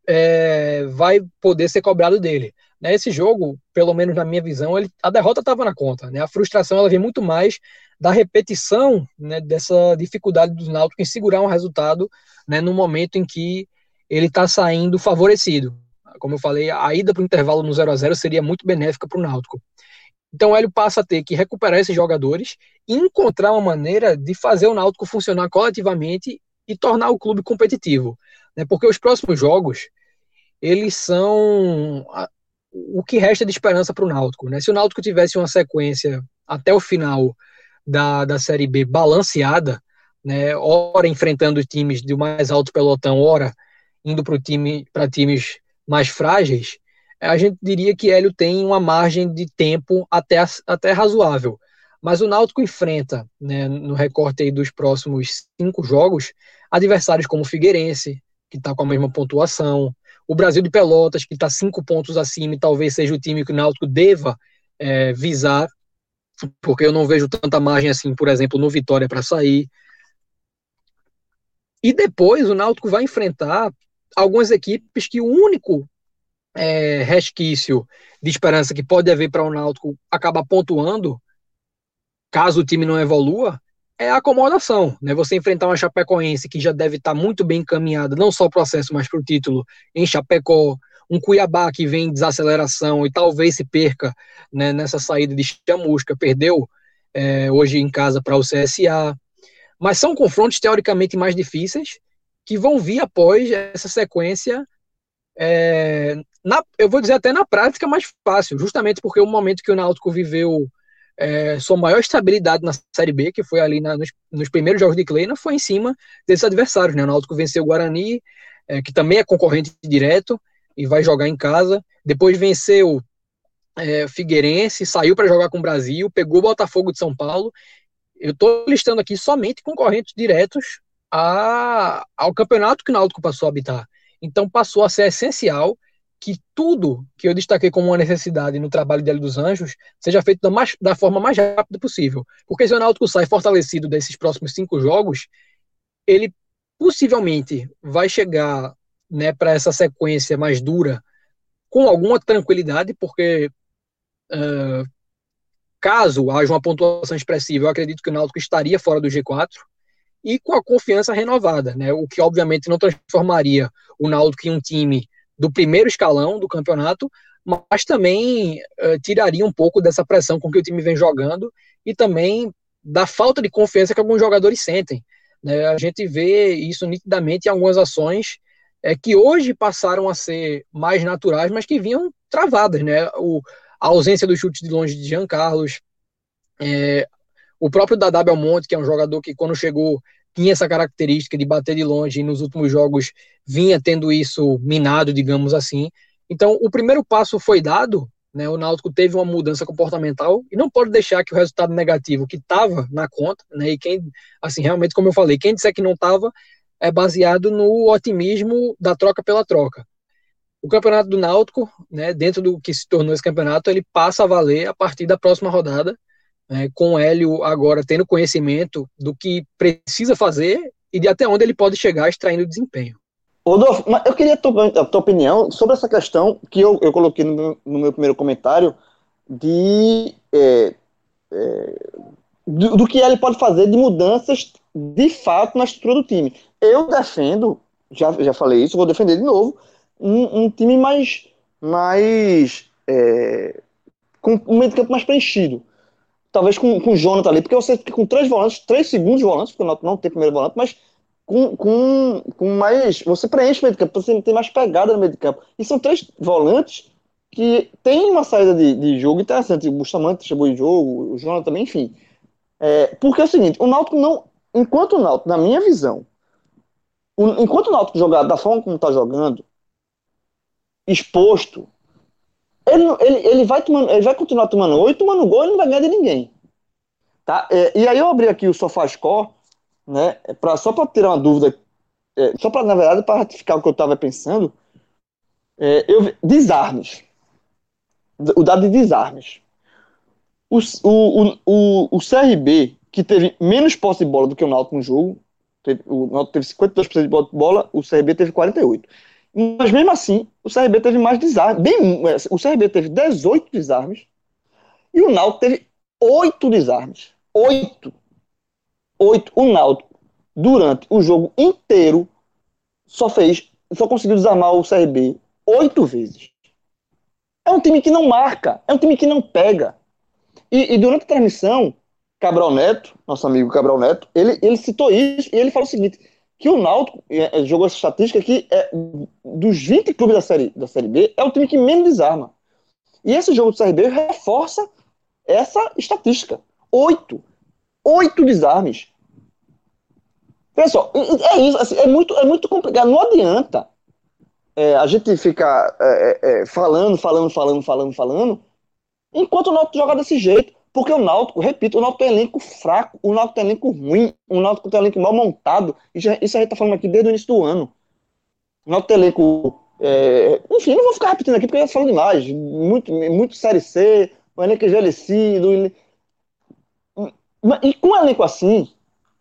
é, vai poder ser cobrado dele. Esse jogo, pelo menos na minha visão, ele, a derrota estava na conta. Né, a frustração ela vem muito mais da repetição né, dessa dificuldade do Náutico em segurar um resultado né, no momento em que ele está saindo favorecido. Como eu falei, a ida para o intervalo no 0 a 0 seria muito benéfica para o Náutico. Então o Hélio passa a ter que recuperar esses jogadores e encontrar uma maneira de fazer o Náutico funcionar coletivamente e tornar o clube competitivo. Né? Porque os próximos jogos, eles são o que resta de esperança para o Náutico. Né? Se o Náutico tivesse uma sequência até o final da, da Série B balanceada, né, ora enfrentando times do mais alto pelotão, ora indo para time, times mais frágeis, a gente diria que Hélio tem uma margem de tempo até, até razoável. Mas o Náutico enfrenta, né, no recorte dos próximos cinco jogos, adversários como o Figueirense, que está com a mesma pontuação, o Brasil de Pelotas, que está cinco pontos acima e talvez seja o time que o Náutico deva é, visar, porque eu não vejo tanta margem assim, por exemplo, no Vitória para sair. E depois o Náutico vai enfrentar algumas equipes que o único é, resquício de esperança que pode haver para o Náutico acabar pontuando, caso o time não evolua, é a acomodação, né? Você enfrentar uma Chapecoense que já deve estar tá muito bem encaminhada, não só o processo, mas para o título em Chapecó, um Cuiabá que vem em desaceleração e talvez se perca né, nessa saída de chamusca, perdeu é, hoje em casa para o CSA. Mas são confrontos teoricamente mais difíceis que vão vir após essa sequência, é, na, eu vou dizer até na prática mais fácil, justamente porque o momento que o Náutico viveu é, sua maior estabilidade na Série B, que foi ali na, nos, nos, primeiros jogos de Kleina, foi em cima desses adversários. Né? O Náutico venceu o Guarani, é, que também é concorrente direto, e vai jogar em casa. Depois venceu é, Figueirense, saiu para jogar com o Brasil, pegou o Botafogo de São Paulo. Eu estou listando aqui somente concorrentes diretos a, ao campeonato que o Náutico passou a habitar. Então passou a ser essencial que tudo que eu destaquei como uma necessidade no trabalho de Hélio dos Anjos seja feito da, mais, da forma mais rápida possível. Porque se o Náutico sai fortalecido desses próximos cinco jogos, ele possivelmente vai chegar né, para essa sequência mais dura com alguma tranquilidade, porque uh, caso haja uma pontuação expressiva, eu acredito que o Náutico estaria fora do G4 e com a confiança renovada, né, o que obviamente não transformaria o Náutico em um time do primeiro escalão do campeonato, mas também uh, tiraria um pouco dessa pressão com que o time vem jogando e também da falta de confiança que alguns jogadores sentem. Né? A gente vê isso nitidamente em algumas ações é, que hoje passaram a ser mais naturais, mas que vinham travadas, né? O, a ausência do chute de longe de Jean Carlos, é, o próprio Dadá Belmonte, que é um jogador que quando chegou tinha essa característica de bater de longe e nos últimos jogos vinha tendo isso minado, digamos assim. Então, o primeiro passo foi dado, né? O Náutico teve uma mudança comportamental e não pode deixar que o resultado negativo que estava na conta, né? E quem, assim, realmente, como eu falei, quem disser que não estava é baseado no otimismo da troca pela troca. O campeonato do Náutico, né, dentro do que se tornou esse campeonato, ele passa a valer a partir da próxima rodada, né, com o Hélio agora tendo conhecimento do que precisa fazer e de até onde ele pode chegar extraindo desempenho. Rodolfo, eu queria a tua, a tua, opinião sobre essa questão que eu, eu coloquei no meu, no meu primeiro comentário de é, é, do, do, que ele pode fazer de mudanças de fato na estrutura do time. Eu defendo, já, já falei isso, vou defender de novo, um, um time mais, mais é, com um meio de campo mais preenchido. Talvez com, com o Jonathan ali, porque você fica com três volantes, três segundos volantes, porque não, não tem primeiro volante, mas com, com, com mais. Você preenche o meio de campo, você tem mais pegada no meio de campo. E são três volantes que tem uma saída de, de jogo interessante. O Bustamante chegou em jogo, o Jonathan também, enfim. É, porque é o seguinte, o Náutico não. Enquanto o Náutico, na minha visão, o, enquanto o Náutico jogar da forma como está jogando, exposto, ele, ele, ele, vai tomando, ele vai continuar tomando oito, tomando gol e não vai ganhar de ninguém. Tá? É, e aí eu abri aqui o SofaScore, né, pra, só para tirar uma dúvida, é, só para, na verdade, para ratificar o que eu estava pensando, é, eu, desarmes. O dado de desarmes. O, o, o, o CRB, que teve menos posse de bola do que o Náutico no jogo, teve, o Náutico teve 52% de bola, o CRB teve 48%. Mas mesmo assim, o CRB teve mais desarmes. Bem, o CRB teve 18 desarmes e o Náutico teve 8 desarmes. 8. 8. O Náutico, durante o jogo inteiro, só fez, só conseguiu desarmar o CRB 8 vezes. É um time que não marca, é um time que não pega. E, e, durante a transmissão, Cabral Neto, nosso amigo Cabral Neto, ele, ele citou isso e ele falou o seguinte: que o Náutico é, é jogou essa estatística que é, dos 20 clubes da série, da série B, é o time que menos desarma. E esse jogo do Série B reforça essa estatística. Oito. Oito desarmes. Pessoal, é isso, assim, é, muito, é muito complicado. Não adianta é, a gente ficar é, é falando, falando, falando, falando, falando, enquanto o Náutico joga desse jeito. Porque o Náutico, repito, o Náutico tem elenco fraco, o Náutico tem elenco ruim, o Náutico tem elenco mal montado. Isso, isso a gente tá falando aqui desde o início do ano. O Náutico tem elenco. É, enfim, não vou ficar repetindo aqui porque eu já falo demais. Muito, muito Série C, o elenco envelhecido. E com um elenco assim,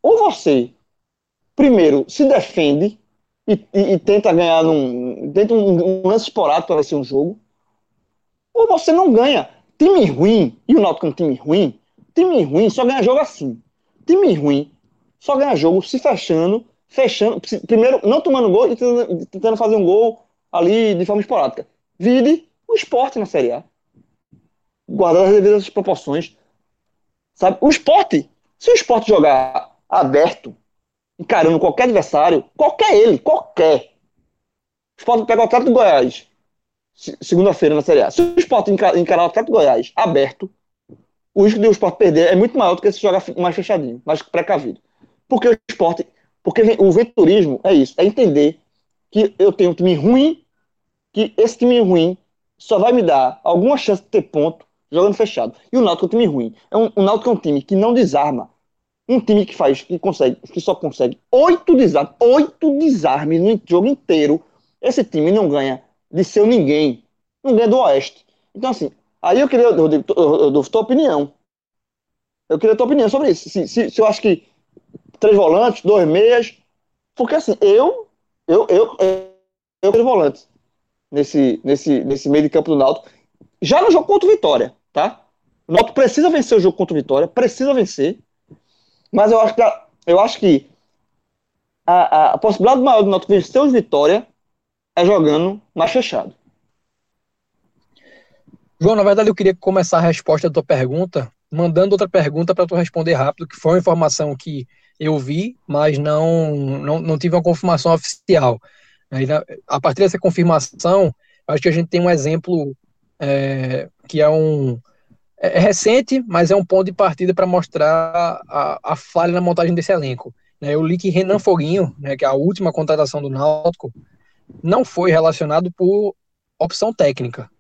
ou você, primeiro, se defende e, e, e tenta ganhar num. Tenta um, um lance esporádico para ser um jogo, ou você não ganha. Time ruim, e o Náutico é um time ruim, time ruim só ganha jogo assim. Time ruim só ganha jogo se fechando, fechando, primeiro não tomando gol e tentando, tentando fazer um gol ali de forma esporádica. Vide o esporte na Série A. Guardando as devidas proporções. Sabe? O esporte, se o esporte jogar aberto, encarando qualquer adversário, qualquer ele, qualquer. O esporte pega o Atlético do Goiás, segunda-feira na Série A. Se o esporte encarar o Atlético Goiás aberto, o risco de o esporte perder é muito maior do que se jogar mais fechadinho, mais precavido. Porque o esporte, porque o venturismo é isso, é entender que eu tenho um time ruim, que esse time ruim só vai me dar alguma chance de ter ponto jogando fechado. E o Náutico é um time ruim. É um, o Náutico é um time que não desarma. Um time que faz, que consegue, que só consegue oito desarmes, oito desarmes no jogo inteiro. Esse time não ganha de seu ninguém. Não ganha do Oeste. Então, assim, aí eu queria, eu, eu, dou tua opinião. Eu queria tua opinião sobre isso. Se, se, se, eu acho que três volantes, dois meias. Porque, assim, eu, eu, eu, eu, eu três volantes nesse, nesse, nesse meio de campo do Náutico. Já no jogo contra o Vitória, tá? O Náutico precisa vencer o jogo contra o Vitória, precisa vencer. Mas eu acho que, eu acho que a, a, a possibilidade maior do Náutico vencer o Vitória é jogando mais fechado. João, na verdade eu queria começar a resposta da tua pergunta mandando outra pergunta para tu responder rápido, que foi uma informação que eu vi, mas não, não, não tive uma confirmação oficial. Aí, a partir dessa confirmação, acho que a gente tem um exemplo é, que é um é, é recente, mas é um ponto de partida para mostrar a, a, falha na montagem desse elenco. Né? Eu li que Renan Foguinho, né, que é a última contratação do Náutico, não foi relacionado por opção técnica.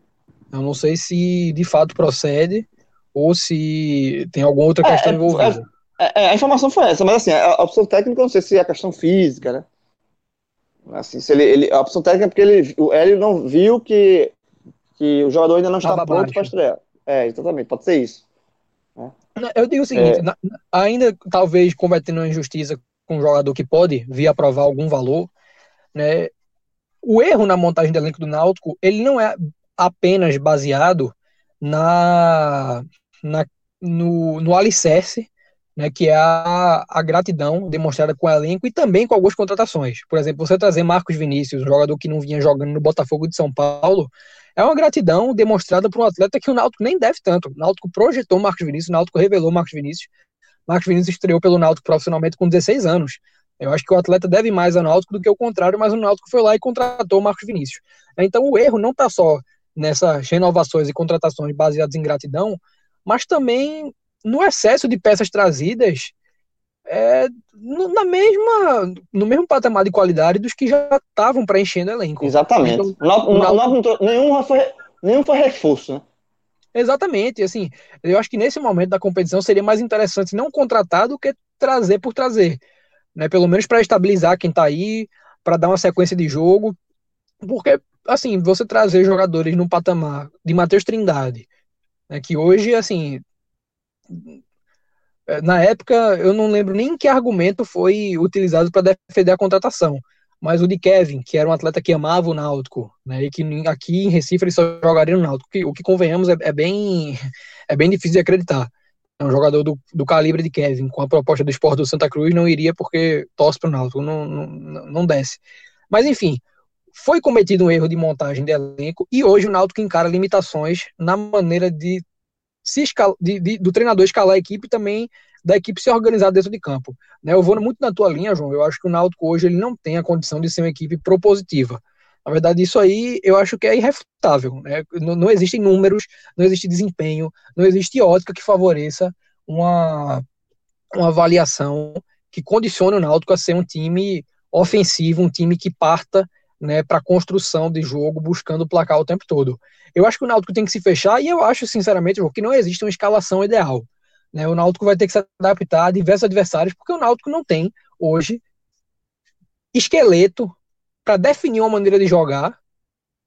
Eu não sei se de fato procede ou se tem alguma outra questão é, é envolvida. É, é, a informação foi essa, mas assim, a opção técnica eu não sei se é a questão física, né? Assim, se ele, ele, a opção técnica é porque ele, o Hélio não viu que, que o jogador ainda não está pronto para estrear. É, exatamente, pode ser isso. Né? Eu digo o seguinte, é. na, ainda talvez cometendo uma injustiça com um jogador que pode vir a provar algum valor, né? O erro na montagem do elenco do Náutico, ele não é apenas baseado na, na no, no alicerce, né, que é a, a gratidão demonstrada com o elenco e também com algumas contratações. Por exemplo, você trazer Marcos Vinícius, jogador que não vinha jogando no Botafogo de São Paulo, é uma gratidão demonstrada por um atleta que o Náutico nem deve tanto. O Náutico projetou Marcos Vinícius, o Náutico revelou Marcos Vinícius. Marcos Vinícius estreou pelo Náutico profissionalmente com 16 anos. Eu acho que o atleta deve mais ao Náutico do que o contrário, mas o Náutico foi lá e contratou o Marcos Vinícius. Então o erro não está só nessas renovações e contratações baseadas em gratidão, mas também no excesso de peças trazidas é, na mesma, no mesmo patamar de qualidade dos que já estavam preenchendo o elenco. Exatamente. Então, não, não, não, nenhum, foi, nenhum foi reforço, né? Exatamente, assim, eu acho que nesse momento da competição seria mais interessante não contratar do que trazer por trazer, né? Pelo menos para estabilizar quem está aí, para dar uma sequência de jogo, porque assim, você trazer jogadores no patamar de Matheus Trindade, né, que hoje, assim, é, na época, eu não lembro nem que argumento foi utilizado para defender a contratação, mas o de Kevin, que era um atleta que amava o Náutico, né, e que aqui em Recife ele só jogaria no Náutico, o que convenhamos é, é, bem, é bem difícil de acreditar. Um jogador do, do calibre de Kevin, com a proposta do esporte do Santa Cruz, não iria porque torce para o Náutico, não, não, não desce. Mas enfim, foi cometido um erro de montagem de elenco e hoje o Náutico encara limitações na maneira de se escala, de, de, do treinador escalar a equipe e também da equipe se organizar dentro de campo. Né, eu vou muito na tua linha, João. Eu acho que o Náutico hoje ele não tem a condição de ser uma equipe propositiva. Na verdade, isso aí eu acho que é irrefutável. Né? Não, não existem números, não existe desempenho, não existe ótica que favoreça uma, uma avaliação que condicione o Náutico a ser um time ofensivo, um time que parta né, para construção de jogo, buscando o placar o tempo todo. Eu acho que o Náutico tem que se fechar e eu acho, sinceramente, que não existe uma escalação ideal. Né? O Náutico vai ter que se adaptar a diversos adversários, porque o Náutico não tem, hoje, esqueleto para definir uma maneira de jogar.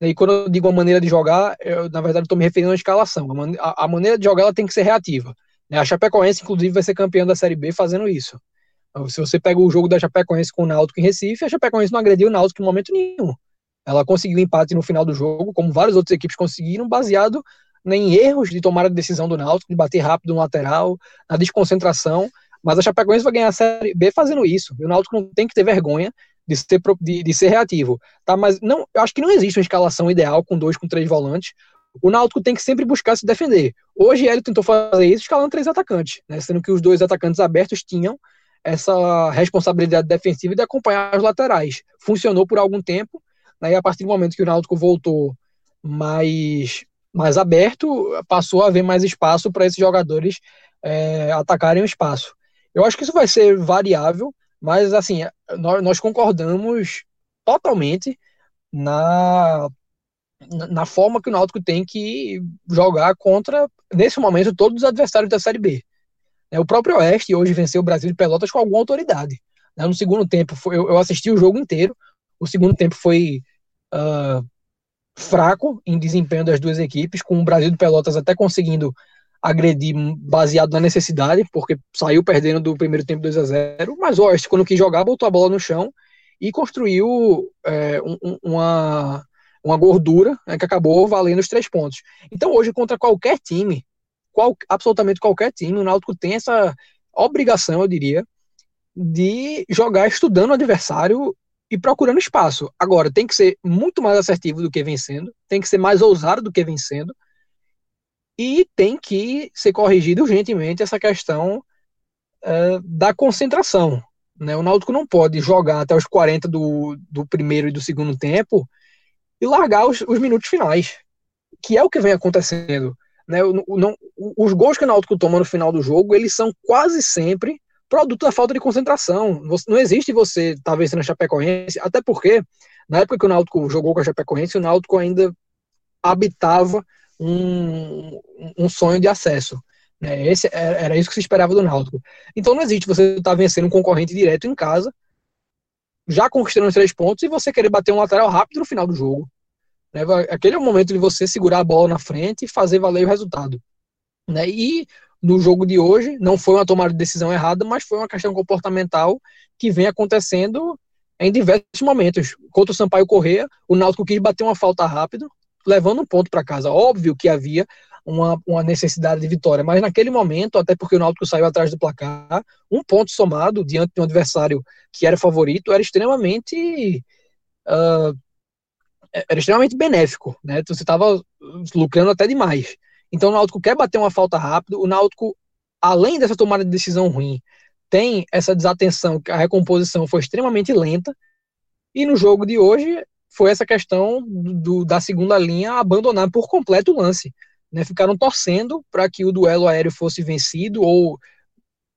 Né? E quando eu digo uma maneira de jogar, eu, na verdade, estou me referindo à escalação. A, a, maneira de jogar ela tem que ser reativa. A Chapecoense, inclusive, vai ser campeã da Série B fazendo isso. Então, se você pega o jogo da Chapecoense com o Náutico em Recife, a Chapecoense não agrediu o Náutico em momento nenhum. Ela conseguiu empate no final do jogo, como várias outras equipes conseguiram, baseado em erros de tomar a decisão do Náutico, de bater rápido no lateral, na desconcentração. Mas a Chapecoense vai ganhar a Série B fazendo isso. E o Náutico não tem que ter vergonha de ser, de, de ser reativo. Tá? Mas não, eu acho que não existe uma escalação ideal com dois, com três volantes. O Náutico tem que sempre buscar se defender. Hoje ele tentou fazer isso escalando três atacantes, né? sendo que os dois atacantes abertos tinham essa responsabilidade defensiva de acompanhar os laterais. Funcionou por algum tempo, né? e a partir do momento que o Náutico voltou mais, mais aberto, passou a haver mais espaço para esses jogadores é, atacarem o espaço. Eu acho que isso vai ser variável, mas assim, nós, nós concordamos totalmente na, na forma que o Náutico tem que jogar contra, nesse momento, todos os adversários da Série B. É, o próprio Oeste hoje venceu o Brasil de Pelotas com alguma autoridade. Né? No segundo tempo, eu assisti o jogo inteiro. O segundo tempo foi uh, fraco em desempenho das duas equipes, com o Brasil de Pelotas até conseguindo agredir baseado na necessidade, porque saiu perdendo do primeiro tempo 2 a 0 mas o Oeste, quando quis jogar, botou a bola no chão e construiu é, um, uma, uma gordura né, que acabou valendo os três pontos. Então, hoje, contra qualquer time, qual, absolutamente qualquer time, o Náutico tem essa obrigação, eu diria, de jogar estudando o adversário e procurando espaço. Agora, tem que ser muito mais assertivo do que vencendo, tem que ser mais ousado do que vencendo, e tem que ser corrigido urgentemente essa questão uh, da concentração. Né? O Náutico não pode jogar até os 40 do, do primeiro e do segundo tempo e largar os, os minutos finais, que é o que vem acontecendo. Né? O, não, os gols que o Náutico toma no final do jogo, eles são quase sempre produto da falta de concentração. Não existe você estar tá vencendo a Chapecoense, até porque na época que o Náutico jogou com a Chapecoense, o Náutico ainda habitava um, um sonho de acesso. Né? Esse, era isso que se esperava do Náutico. Então não existe você estar tá vencendo um concorrente direto em casa, já conquistando os três pontos, e você querer bater um lateral rápido no final do jogo. Né? Aquele é o momento de você segurar a bola na frente e fazer valer o resultado. Né? E no jogo de hoje, não foi uma tomada de decisão errada, mas foi uma questão comportamental que vem acontecendo em diversos momentos. Contra o Sampaio Correa, o Náutico quis bater uma falta rápido, levando um ponto para casa. Óbvio que havia uma, uma necessidade de vitória, mas naquele momento, até porque o Náutico saiu atrás do placar, um ponto somado diante de um adversário que era favorito era extremamente uh, era extremamente benéfico, né? Você estava lucrando até demais. Então o Náutico quer bater uma falta rápido, o Náutico, além dessa tomada de decisão ruim, tem essa desatenção, que a recomposição foi extremamente lenta, e no jogo de hoje foi essa questão do, da segunda linha abandonar por completo o lance. Né? Ficaram torcendo para que o duelo aéreo fosse vencido ou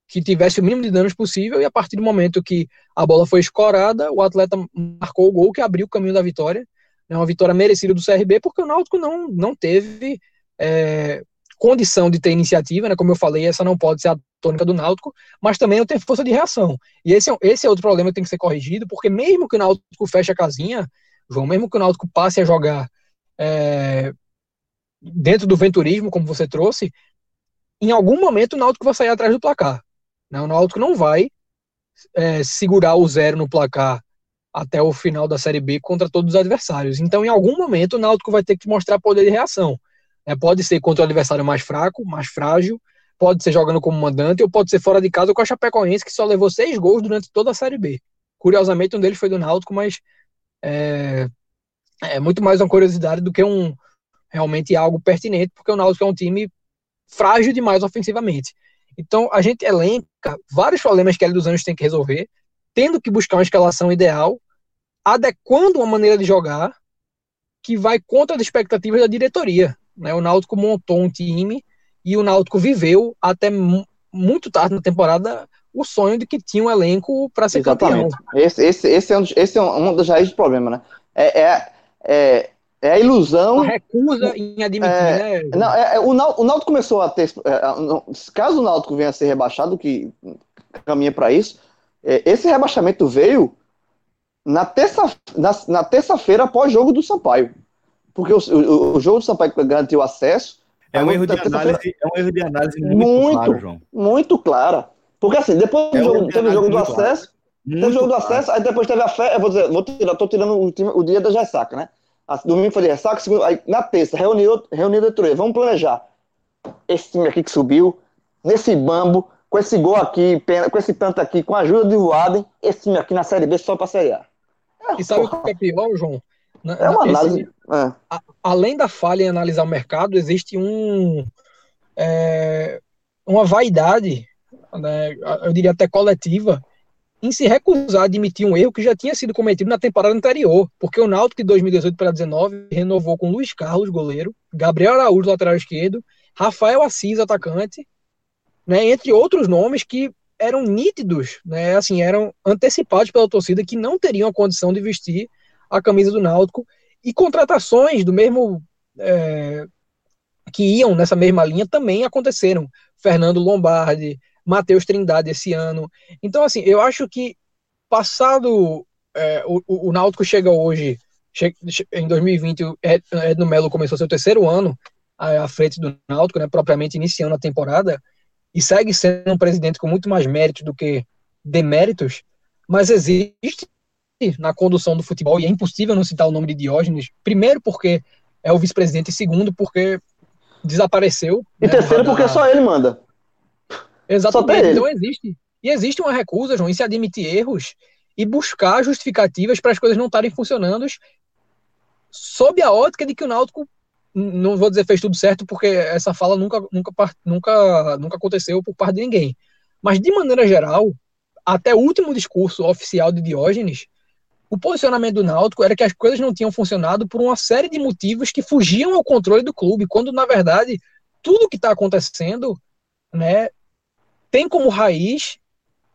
que tivesse o mínimo de danos possível, e a partir do momento que a bola foi escorada, o atleta marcou o gol que abriu o caminho da vitória. É uma vitória merecida do CRB, porque o Náutico não, não teve é, condição de ter iniciativa, né? Como eu falei, essa não pode ser a tônica do Náutico, mas também não tem força de reação. E esse é, esse é outro problema que tem que ser corrigido, porque mesmo que o Náutico feche a casinha, João, mesmo que o Náutico passe a jogar é, dentro do venturismo, como você trouxe, em algum momento o Náutico vai sair atrás do placar. Né? O Náutico não vai é, segurar o zero no placar até o final da Série B contra todos os adversários. Então, em algum momento, o Náutico vai ter que mostrar poder de reação. É, pode ser contra o adversário mais fraco, mais frágil, pode ser jogando como mandante, ou pode ser fora de casa com a Chapecoense, que só levou seis gols durante toda a Série B. Curiosamente, um deles foi do Náutico, mas é, é muito mais uma curiosidade do que um realmente algo pertinente, porque o Náutico é um time frágil demais ofensivamente. Então a gente elenca vários problemas que a dos Anjos tem que resolver, tendo que buscar uma escalação ideal, adequando uma maneira de jogar que vai contra as expectativas da diretoria. Né? O Náutico montou um time e o Náutico viveu até muito tarde na temporada o sonho de que tinha um elenco para ser Exatamente. campeão. Esse, esse, esse, é um, esse é um dos raízes do problema, né? É, é, é, é a ilusão. A recusa em admitir, é, né? Não, é, é o, Náutico, o Náutico começou a ter. É, caso o Náutico venha a ser rebaixado, que caminha para isso, esse rebaixamento veio na terça-feira na, na terça após jogo do Sampaio. Porque o, o, o, jogo do Sampaio garantiu acesso É um, erro de análise, é um erro de análise muito, muito claro, João. Muito clara. Porque assim, depois é jogo, teve o jogo do acesso, teve o jogo do acesso, aí depois teve a fé, eu vou dizer, vou tirar, tô tirando o, o dia da ressaca, né? Domingo foi de ressaca, segundo, aí na terça, reuniu, reuniu a diretoria, vamos planejar. Esse time aqui que subiu, nesse bambo, com esse gol aqui, com esse tanto aqui, com a ajuda de Voaden, esse time aqui na Série B só pra Série A. É, e sabe o que é pior, João? Na, é uma análise. Esse, é. a, além da falha em analisar o mercado, existe um, é, uma vaidade, né, eu diria até coletiva, em se recusar a admitir um erro que já tinha sido cometido na temporada anterior, porque o Náutico de 2018 para 2019 renovou com Luiz Carlos, goleiro, Gabriel Araújo, lateral esquerdo, Rafael Assis, atacante, né, entre outros nomes que eram nítidos, né, assim, eram antecipados pela torcida que não teriam a condição de vestir a camisa do Náutico e contratações do mesmo é, que iam nessa mesma linha também aconteceram. Fernando Lombardi, Matheus Trindade esse ano. Então, assim, eu acho que passado é, o, o Náutico chega hoje, che, em 2020, o Edno Melo começou seu terceiro ano à, à frente do Náutico, né, propriamente iniciando a temporada, e segue sendo um presidente com muito mais méritos do que deméritos, mas existe na condução do futebol, e é impossível não citar o nome de Diógenes, primeiro porque é o vice-presidente, e segundo porque desapareceu. E né, terceiro porque só ele manda. Exatamente, então existe. E existe uma recusa, João, em se admitir erros e buscar justificativas para as coisas não estarem funcionando sob a ótica de que o Náutico não vou dizer fez tudo certo porque essa fala nunca nunca nunca nunca aconteceu por parte de ninguém. Mas de maneira geral até o último discurso oficial de Diógenes o posicionamento do Náutico era que as coisas não tinham funcionado por uma série de motivos que fugiam ao controle do clube, quando na verdade tudo que está acontecendo, né, tem como raiz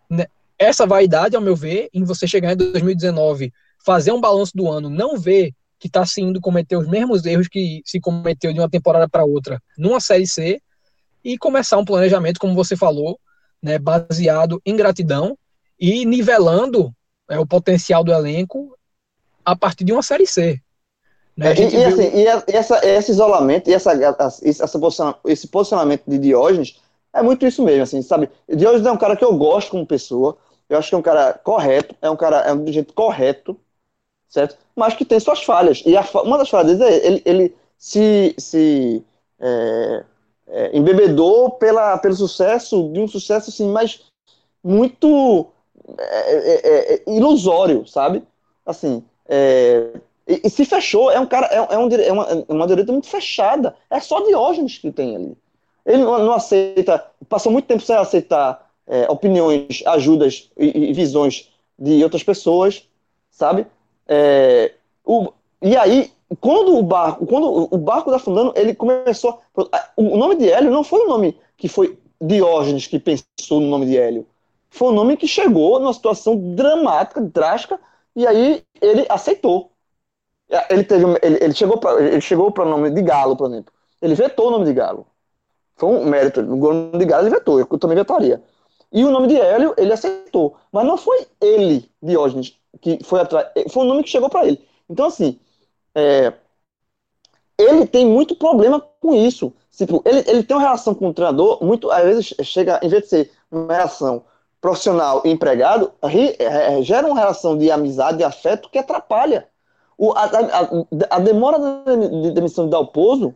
né, essa vaidade, ao meu ver, em você chegar em 2019, fazer um balanço do ano, não ver que está se indo cometer os mesmos erros que se cometeu de uma temporada para outra numa série C e começar um planejamento, como você falou, né, baseado em gratidão e nivelando é, o potencial do elenco a partir de uma Série C. Né? E, e, viu... assim, e, essa, esse isolamento e essa, essa, esse posicionamento de Diógenes é muito isso mesmo, assim, sabe? Diógenes é um cara que eu gosto como pessoa, eu acho que é um cara correto, é um cara, é um dirigente correto, certo? Mas que tem suas falhas. E a, uma das falhas dele é ele, ele se, se é, é, embebedou pela, pelo sucesso, de um sucesso assim, mas muito é é, é, é, ilusório, sabe? Assim, é, e, e, se fechou, é um cara, é, é, um, é uma, uma direita muito fechada. É só Diógenes que tem ali. Ele não, não aceita, passou muito tempo sem aceitar opiniões, ajudas e, e, visões de outras pessoas, sabe? O, e aí, quando o barco, quando o barco da Fundano, ele começou. O nome de Hélio não foi o nome que foi Diógenes que pensou no nome de Hélio foi um nome que chegou numa situação dramática, drástica, e aí ele aceitou. Ele, teve, ele, ele chegou para ele chegou para o nome de Galo, por exemplo. Ele vetou o nome de Galo. Foi um mérito. O nome de Galo ele vetou, eu também vetaria. E o nome de Hélio ele aceitou. Mas não foi ele, Diógenes, que foi atrás. Foi um nome que chegou para ele. Então, assim, é, ele tem muito problema com isso. Tipo, ele, ele tem uma relação com o treinador, muito, às vezes chega, em vez de ser uma relação profissional e empregado é, gera uma relação de amizade e afeto que atrapalha. O, a, a, a, demora de demissão de Dalpozo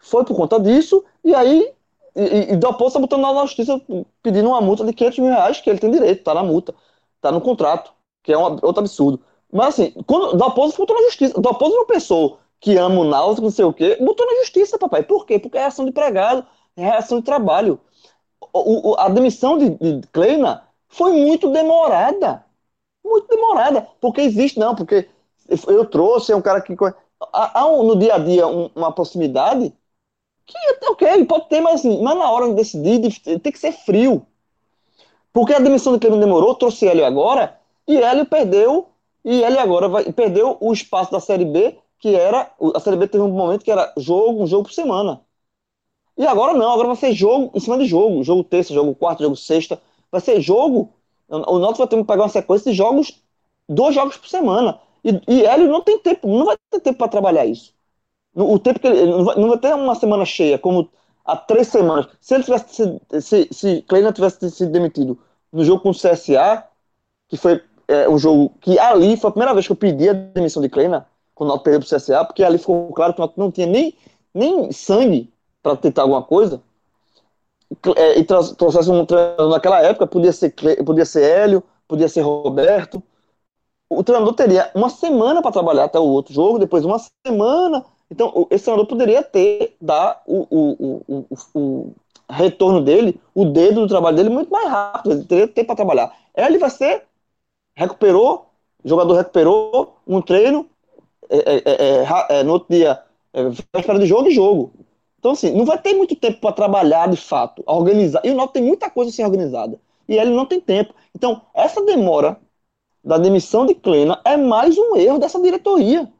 foi por conta disso, e aí e, e está botando na justiça pedindo uma multa de 500 mil reais, que ele tem direito, está na multa, está no contrato, que é um, outro absurdo. Mas assim, quando Dalpozo botou na justiça, Dalpozo não pensou que ama o Náutico, não sei o quê, botou na justiça, papai. Por quê? Porque é ação de empregado, é ação de trabalho o, o, a demissão de, de Kleina foi muito demorada. Muito demorada. Porque existe, não, porque eu trouxe, é um cara que. Há, há um, no dia a dia um, uma proximidade que, ok, pode ter, mas assim, mas na hora de decidir, tem que ser frio. Porque a demissão de Kleina demorou, trouxe ele agora, e ele perdeu, e ele agora vai, perdeu o espaço da Série B, que era. A Série B teve um momento que era jogo, um jogo por semana. E agora não, agora vai ser jogo em cima de jogo. Jogo terça, jogo quarta, jogo sexta. Vai ser jogo. O Náutico vai ter que pegar uma sequência de jogos, dois jogos por semana. E, e Hélio não tem tempo, não vai ter tempo para trabalhar isso. O tempo que ele, ele não, vai, ter uma semana cheia, como há três semanas. Se ele tivesse se, se, se Kleina tivesse sido demitido no jogo com o CSA, que foi é, um jogo que ali foi a primeira vez que eu pedi a demissão de Kleina, quando o Náutico perdeu pro CSA, porque ali ficou claro que o não tinha nem, nem sangue para tentar alguma coisa. É, e trouxesse um treinador naquela época, podia ser, podia ser Hélio, podia ser Roberto. O treinador teria uma semana para trabalhar até o outro jogo, depois uma semana. Então, esse treinador poderia ter, dar o, o, o, o, retorno dele, o dedo do trabalho dele muito mais rápido. Ele teria tempo para trabalhar. Ele vai ser, recuperou, jogador recuperou um treino, é, é, é, é no outro dia, vai esperar de jogo e jogo. Então, assim, não vai ter muito tempo para trabalhar de fato, organizar. E o Náutico tem muita coisa assim organizada. E ele não tem tempo. Então, essa demora da demissão de Klena é mais um erro dessa diretoria.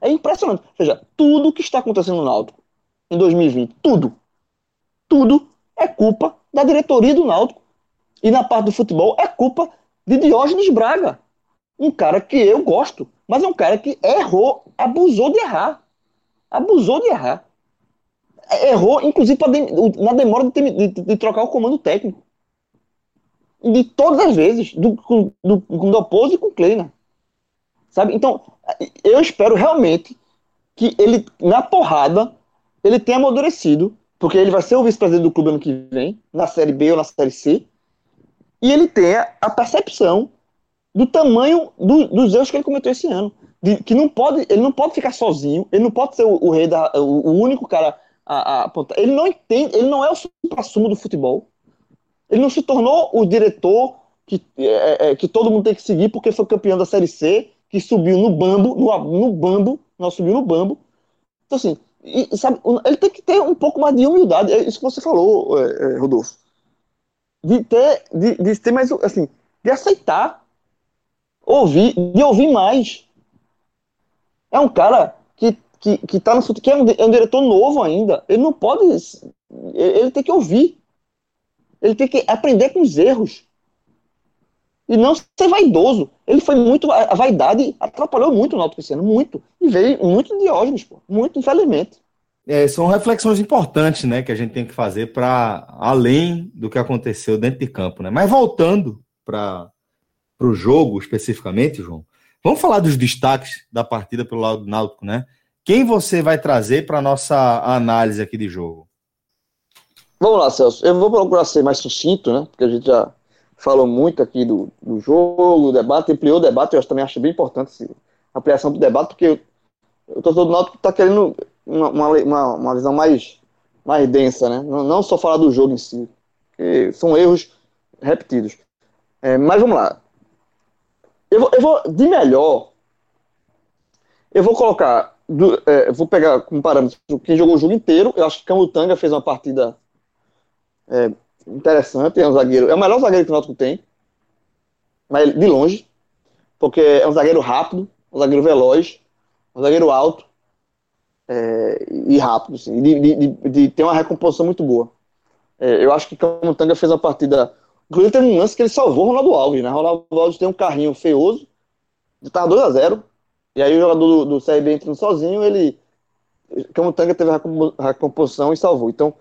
É impressionante. Ou seja, tudo que está acontecendo no Náutico em 2020, tudo, tudo é culpa da diretoria do Náutico. E na parte do futebol é culpa de Diógenes Braga. Um cara que eu gosto, mas é um cara que errou, abusou de errar. Abusou de errar errou, inclusive, na demora de, de, de, trocar o comando técnico. De todas as vezes, do, do, do e com o Kleina. Sabe? Então, eu espero realmente que ele, na porrada, ele tenha amadurecido, porque ele vai ser o vice-presidente do clube ano que vem, na Série B ou na Série C, e ele tenha a percepção do tamanho do, dos erros que ele cometeu esse ano. De, que não pode, ele não pode ficar sozinho, ele não pode ser o, o rei da, o, o único cara a, a ele não entende, ele não é o supra-sumo do futebol. Ele não se tornou o diretor que, é, é, que todo mundo tem que seguir porque foi campeão da Série C, que subiu no bambo, no, no bambo, não subiu no bambo. Então, assim, e, sabe, ele tem que ter um pouco mais de humildade, é isso que você falou, é, é, Rodolfo. De ter, de, de ter mais, assim, de aceitar, ouvir, de ouvir mais. É um cara que que, que tá no que é um, é um diretor novo ainda. Ele não pode. Ele tem que ouvir. Ele tem que aprender com os erros. E não ser vaidoso. Ele foi muito. A vaidade atrapalhou muito o Náutico esse ano, muito. E veio muito de Diógenes, pô. Muito, infelizmente. É, são reflexões importantes, né, que a gente tem que fazer para além do que aconteceu dentro de campo, né? Mas voltando para o jogo especificamente, João, vamos falar dos destaques da partida pelo lado do Náutico, né? Quem você vai trazer para nossa análise aqui de jogo? Vamos lá, Celso. Eu vou procurar ser mais sucinto, né? Porque a gente já falou muito aqui do, do jogo, do debate, ampliou o debate. Eu também acho bem importante a ampliação do debate, porque o torcedor do Náutico está querendo uma, uma, uma, visão mais, mais densa, né? Não, não só falar do jogo em si. são erros repetidos. É, mas vamos lá. Eu vou, eu vou, de melhor, eu vou colocar do, é, vou pegar como parâmetro quem jogou o jogo inteiro. Eu acho que Camutanga fez uma partida é, interessante. É um zagueiro, é o melhor zagueiro que o Náutico tem, mas de longe, porque é um zagueiro rápido, um zagueiro veloz, um zagueiro alto é, e rápido, assim, de, de, de, de, ter uma recomposição muito boa. É, eu acho que Camutanga fez uma partida. Inclusive, teve um lance que ele salvou o Ronaldo Alves, né? Ronaldo Alves tem um carrinho feioso, estava 2 a 0 e aí o jogador do, do CRB entrando sozinho, ele. Camutanga teve a recomposição e salvou. Então,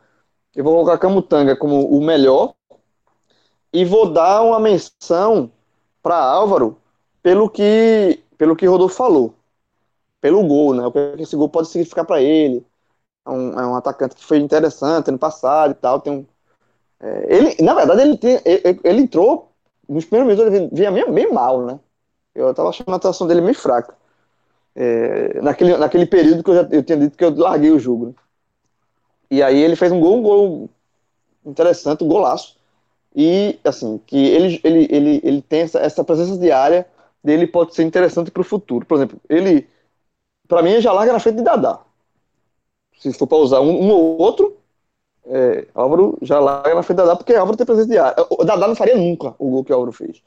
eu vou colocar Camutanga como o melhor e vou dar uma menção para Álvaro pelo que pelo que Rodolfo falou. Pelo gol, né? O que esse gol pode significar para ele. É um, é um, atacante que foi interessante ano passado e tal. Tem um, é, ele, na verdade, ele, tem, ele, ele, entrou nos primeiros minutos, ele vinha meio, meio mal, né? Eu tava achando a atuação dele meio fraca é, naquele, naquele período que eu, já, eu tinha dito que eu larguei o jogo. Né? E aí ele fez um gol, um gol interessante, um golaço. E, assim, que ele, ele, ele, ele tem essa, essa presença diária dele pode ser interessante para o futuro. Por exemplo, ele, para mim, já larga na frente de Dadá. Se for para usar um, um, ou outro, é, Álvaro já larga na frente de Dadá, porque Álvaro tem presença diária. O Dadá não faria nunca o gol que Álvaro fez.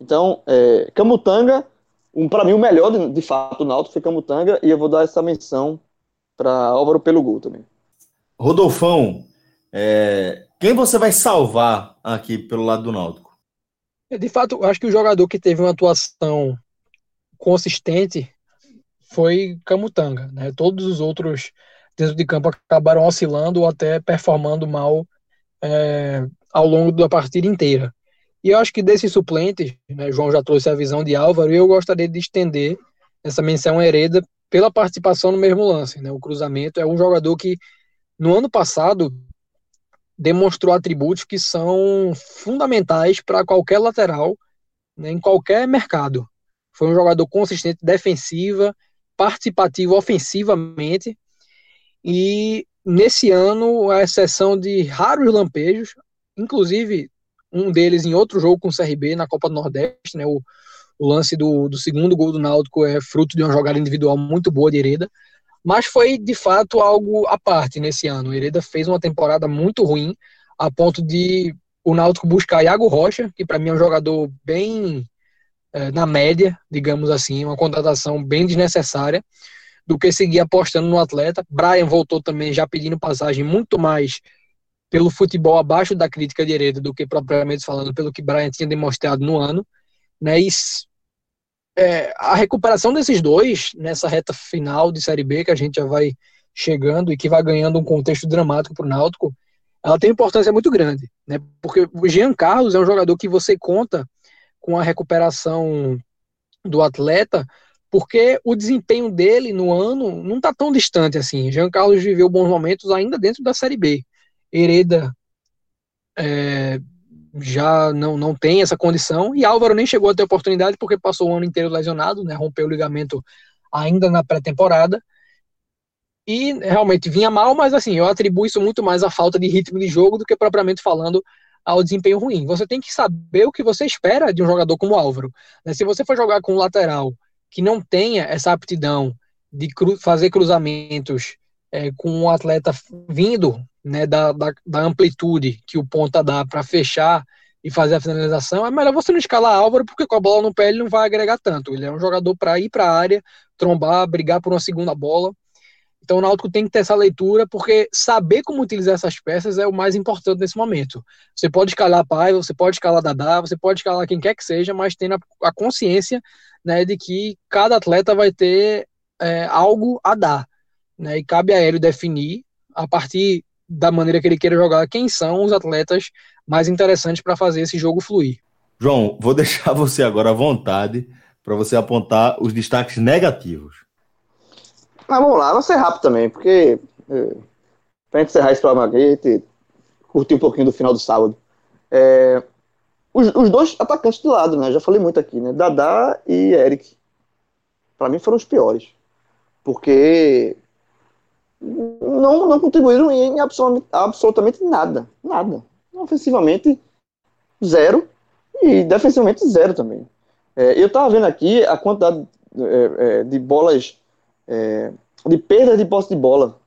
Então, é, Camutanga um, para mim, o melhor, de, de fato, do Náutico foi Camutanga, e eu vou dar essa menção para Álvaro pelo gol também. Rodolfão, é, quem você vai salvar aqui pelo lado do Náutico? De fato, acho que o jogador que teve uma atuação consistente foi Camutanga, né? Todos os outros dentro de campo acabaram oscilando ou até performando mal é, ao longo da partida inteira. E eu acho que desses suplentes, né, João já trouxe a visão de Álvaro, e eu gostaria de estender essa menção Hereda pela participação no mesmo lance. Né? O cruzamento é um jogador que, no ano passado, demonstrou atributos que são fundamentais para qualquer lateral, né, em qualquer mercado. Foi um jogador consistente defensiva, participativo ofensivamente, e nesse ano, a exceção de raros lampejos, inclusive um deles em outro jogo com o CRB na Copa do Nordeste, né, o, o lance do, do segundo gol do Náutico é fruto de uma jogada individual muito boa de Hereda, mas foi de fato algo à parte nesse ano. O Hereda fez uma temporada muito ruim, a ponto de o Náutico buscar Iago Rocha, que para mim é um jogador bem é, na média, digamos assim, uma contratação bem desnecessária, do que seguir apostando no atleta. Brian voltou também já pedindo passagem muito mais pelo futebol abaixo da crítica de Hereda do que propriamente falando pelo que Brian tinha demonstrado no ano. Né? E é, a recuperação desses dois nessa reta final de Série B, que a gente já vai chegando e que vai ganhando um contexto dramático para o Náutico, ela tem importância muito grande, né? Porque o Jean Carlos é um jogador que você conta com a recuperação do atleta, porque o desempenho dele no ano não está tão distante assim. Jean Carlos viveu bons momentos ainda dentro da Série B. Hereda é, já não, não tem essa condição, e Álvaro nem chegou a ter oportunidade porque passou o ano inteiro lesionado, né, rompeu o ligamento ainda na pré-temporada, e realmente vinha mal, mas assim, eu atribuo isso muito mais à falta de ritmo de jogo do que propriamente falando ao desempenho ruim. Você tem que saber o que você espera de um jogador como Álvaro. Né? Se você for jogar com um lateral que não tenha essa aptidão de cru fazer cruzamentos é, com um atleta vindo né, da, da, da, amplitude que o ponta dá para fechar e fazer a finalização, é melhor você não escalar Álvaro, porque com a bola no pé ele não vai agregar tanto. Ele é um jogador para ir para a área, trombar, brigar por uma segunda bola. Então o Náutico tem que ter essa leitura, porque saber como utilizar essas peças é o mais importante nesse momento. Você pode escalar Paiva, você pode escalar Dadá, você pode escalar quem quer que seja, mas tendo a, consciência né, de que cada atleta vai ter é, algo a dar. Né, e cabe a Hélio definir, a partir da maneira que ele queira jogar, quem são os atletas mais interessantes para fazer esse jogo fluir. João, vou deixar você agora à vontade para você apontar os destaques negativos. Mas vamos lá, vou ser rápido também, porque é, para gente encerrar esse programa aqui, a gente curtir um pouquinho do final do sábado. É, os, os, dois atacantes de lado, né? Já falei muito aqui, né? Dadá e Eric. Para mim foram os piores. Porque não, não contribuíram em absolutamente, nada. Nada. Ofensivamente, zero. E defensivamente, zero também. É, eu estava vendo aqui a quantidade é, é, de bolas, é, de perdas de posse de bola.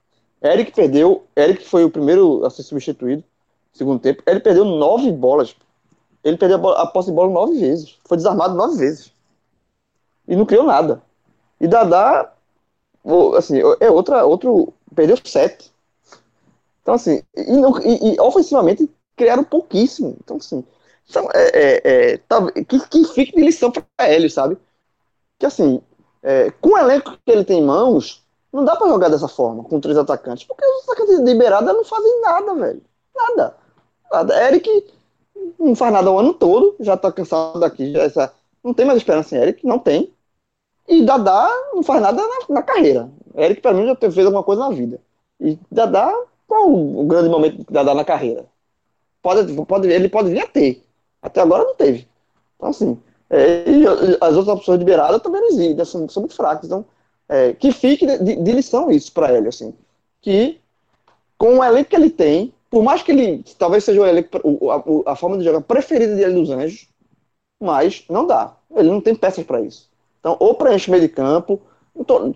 Eric perdeu, Eric foi o primeiro a ser substituído, segundo tempo. Ele perdeu nove bolas. Ele perdeu a, bola, a posse de bola nove vezes. Foi desarmado nove vezes. E não criou nada. E Dadá, assim, é outra, outro perdeu sete. Então, assim, e, e, e, ofensivamente criaram pouquíssimo. Então, assim, então, é, é, é, tá, que, que fique de lição para ele, sabe? Que, assim, é, com o elenco que ele tem em mãos, não dá para jogar dessa forma, com três atacantes, porque os atacantes de beirada não fazem nada, velho. Nada. nada. Eric não faz nada o ano todo, já tá cansado daqui, já essa, não tem mais esperança em Eric, não tem. E Dadá não faz nada na, na carreira. Eric, para mim, já fez alguma coisa na vida. E Dadá, qual o grande momento que Dadá na carreira? Pode, pode, ele pode vir a ter. Até agora não teve. Então, assim, é, e as outras opções de beirada também não existem, são, são muito fracas. Então, é, que fique de, de, lição isso para ele, assim. Que com o elenco que ele tem, por mais que ele talvez seja o elenco, a, a forma de jogar preferida dele dos Anjos, mas não dá. Ele não tem peças para isso. Então, ou preenche meio de campo,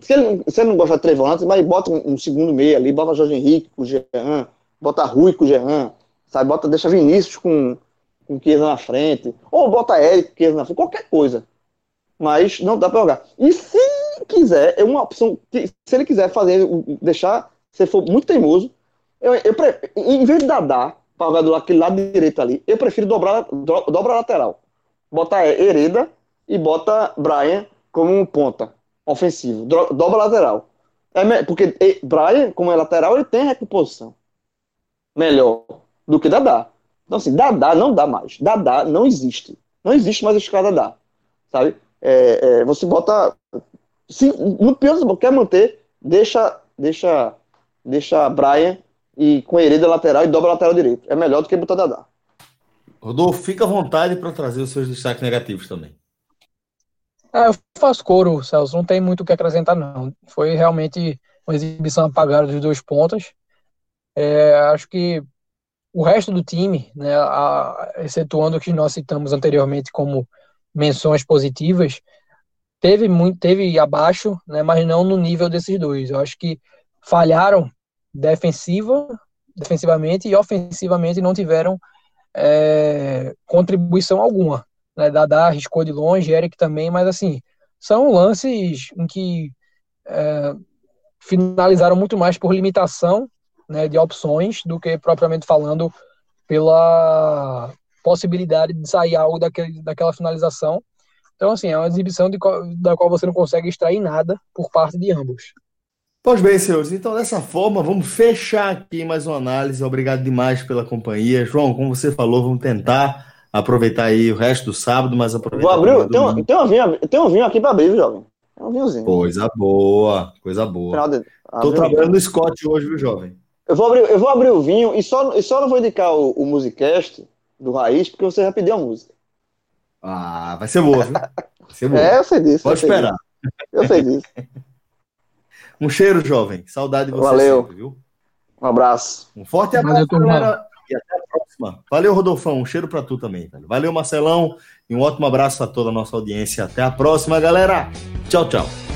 se, ele, se ele não gosta de três volantes, mas bota um, segundo meio ali, bota Jorge Henrique com o Jean, bota Rui com o Jean, sabe? Bota, deixa Vinícius com, com o Chiesa na frente, ou bota Eric com o na frente, qualquer coisa. Mas não dá para jogar. E se quiser, é uma opção, se ele quiser fazer, deixar, se for muito teimoso, eu, eu em vez de dar para jogar do aquele lado direito ali, eu prefiro dobrar, do, dobra lateral. Bota Hereda e bota Brian como um ponta ofensivo. Dobra lateral. É, porque Brian, como é lateral, ele tem recomposição melhor do que Dadá. Então, assim, Dadá não dá mais. Dadá não existe. Não existe mais escada Dadá. Sabe? É, é, você bota. Se, no pior, você quer manter, deixa, deixa, deixa Brian e com Hereda lateral e dobra lateral direito. É melhor do que botar Dadá. Rodolfo, fica à vontade para trazer os seus destaques negativos também. É, eu faço coro, Celso. Não tem muito o que acrescentar, não. Foi realmente uma exibição apagada dos dois pontos. É, acho que o resto do time, né, a, excetuando o que nós citamos anteriormente como menções positivas, teve muito, teve abaixo, né, mas não no nível desses dois. Eu acho que falharam defensiva, defensivamente e ofensivamente não tiveram é, contribuição alguma. Né? Dadá arriscou de longe, Eric também, mas assim, são lances em que é, finalizaram muito mais por limitação né, de opções do que propriamente falando pela possibilidade de sair algo daquele, daquela finalização. Então, assim, é uma exibição de, da qual você não consegue extrair nada por parte de ambos. Pois bem, senhores, então dessa forma vamos fechar aqui mais uma análise. Obrigado demais pela companhia. João, como você falou, vamos tentar aproveitar aí o resto do sábado, mas aproveitar. Vou abrir, tem, um, tem, um vinho, tem um vinho aqui para abrir, jovem. É um vinhozinho. Coisa boa, coisa boa. De... Tô trabalhando no Scott hoje, viu, jovem? Eu vou abrir, eu vou abrir o vinho e só, e só não vou indicar o, o Musicast do Raiz, porque você já pediu a música. Ah, vai ser boa, viu? Vai ser boa. É, eu sei disso. Pode eu esperar. Disso. Eu sei disso. Um cheiro, jovem. Saudade de você Valeu. sempre, viu? Um abraço. Um forte abraço, Valeu, galera. E até a próxima. Valeu, Rodolfão. Um cheiro para tu também, velho. Valeu, Marcelão. E um ótimo abraço a toda a nossa audiência. Até a próxima, galera. Tchau, tchau.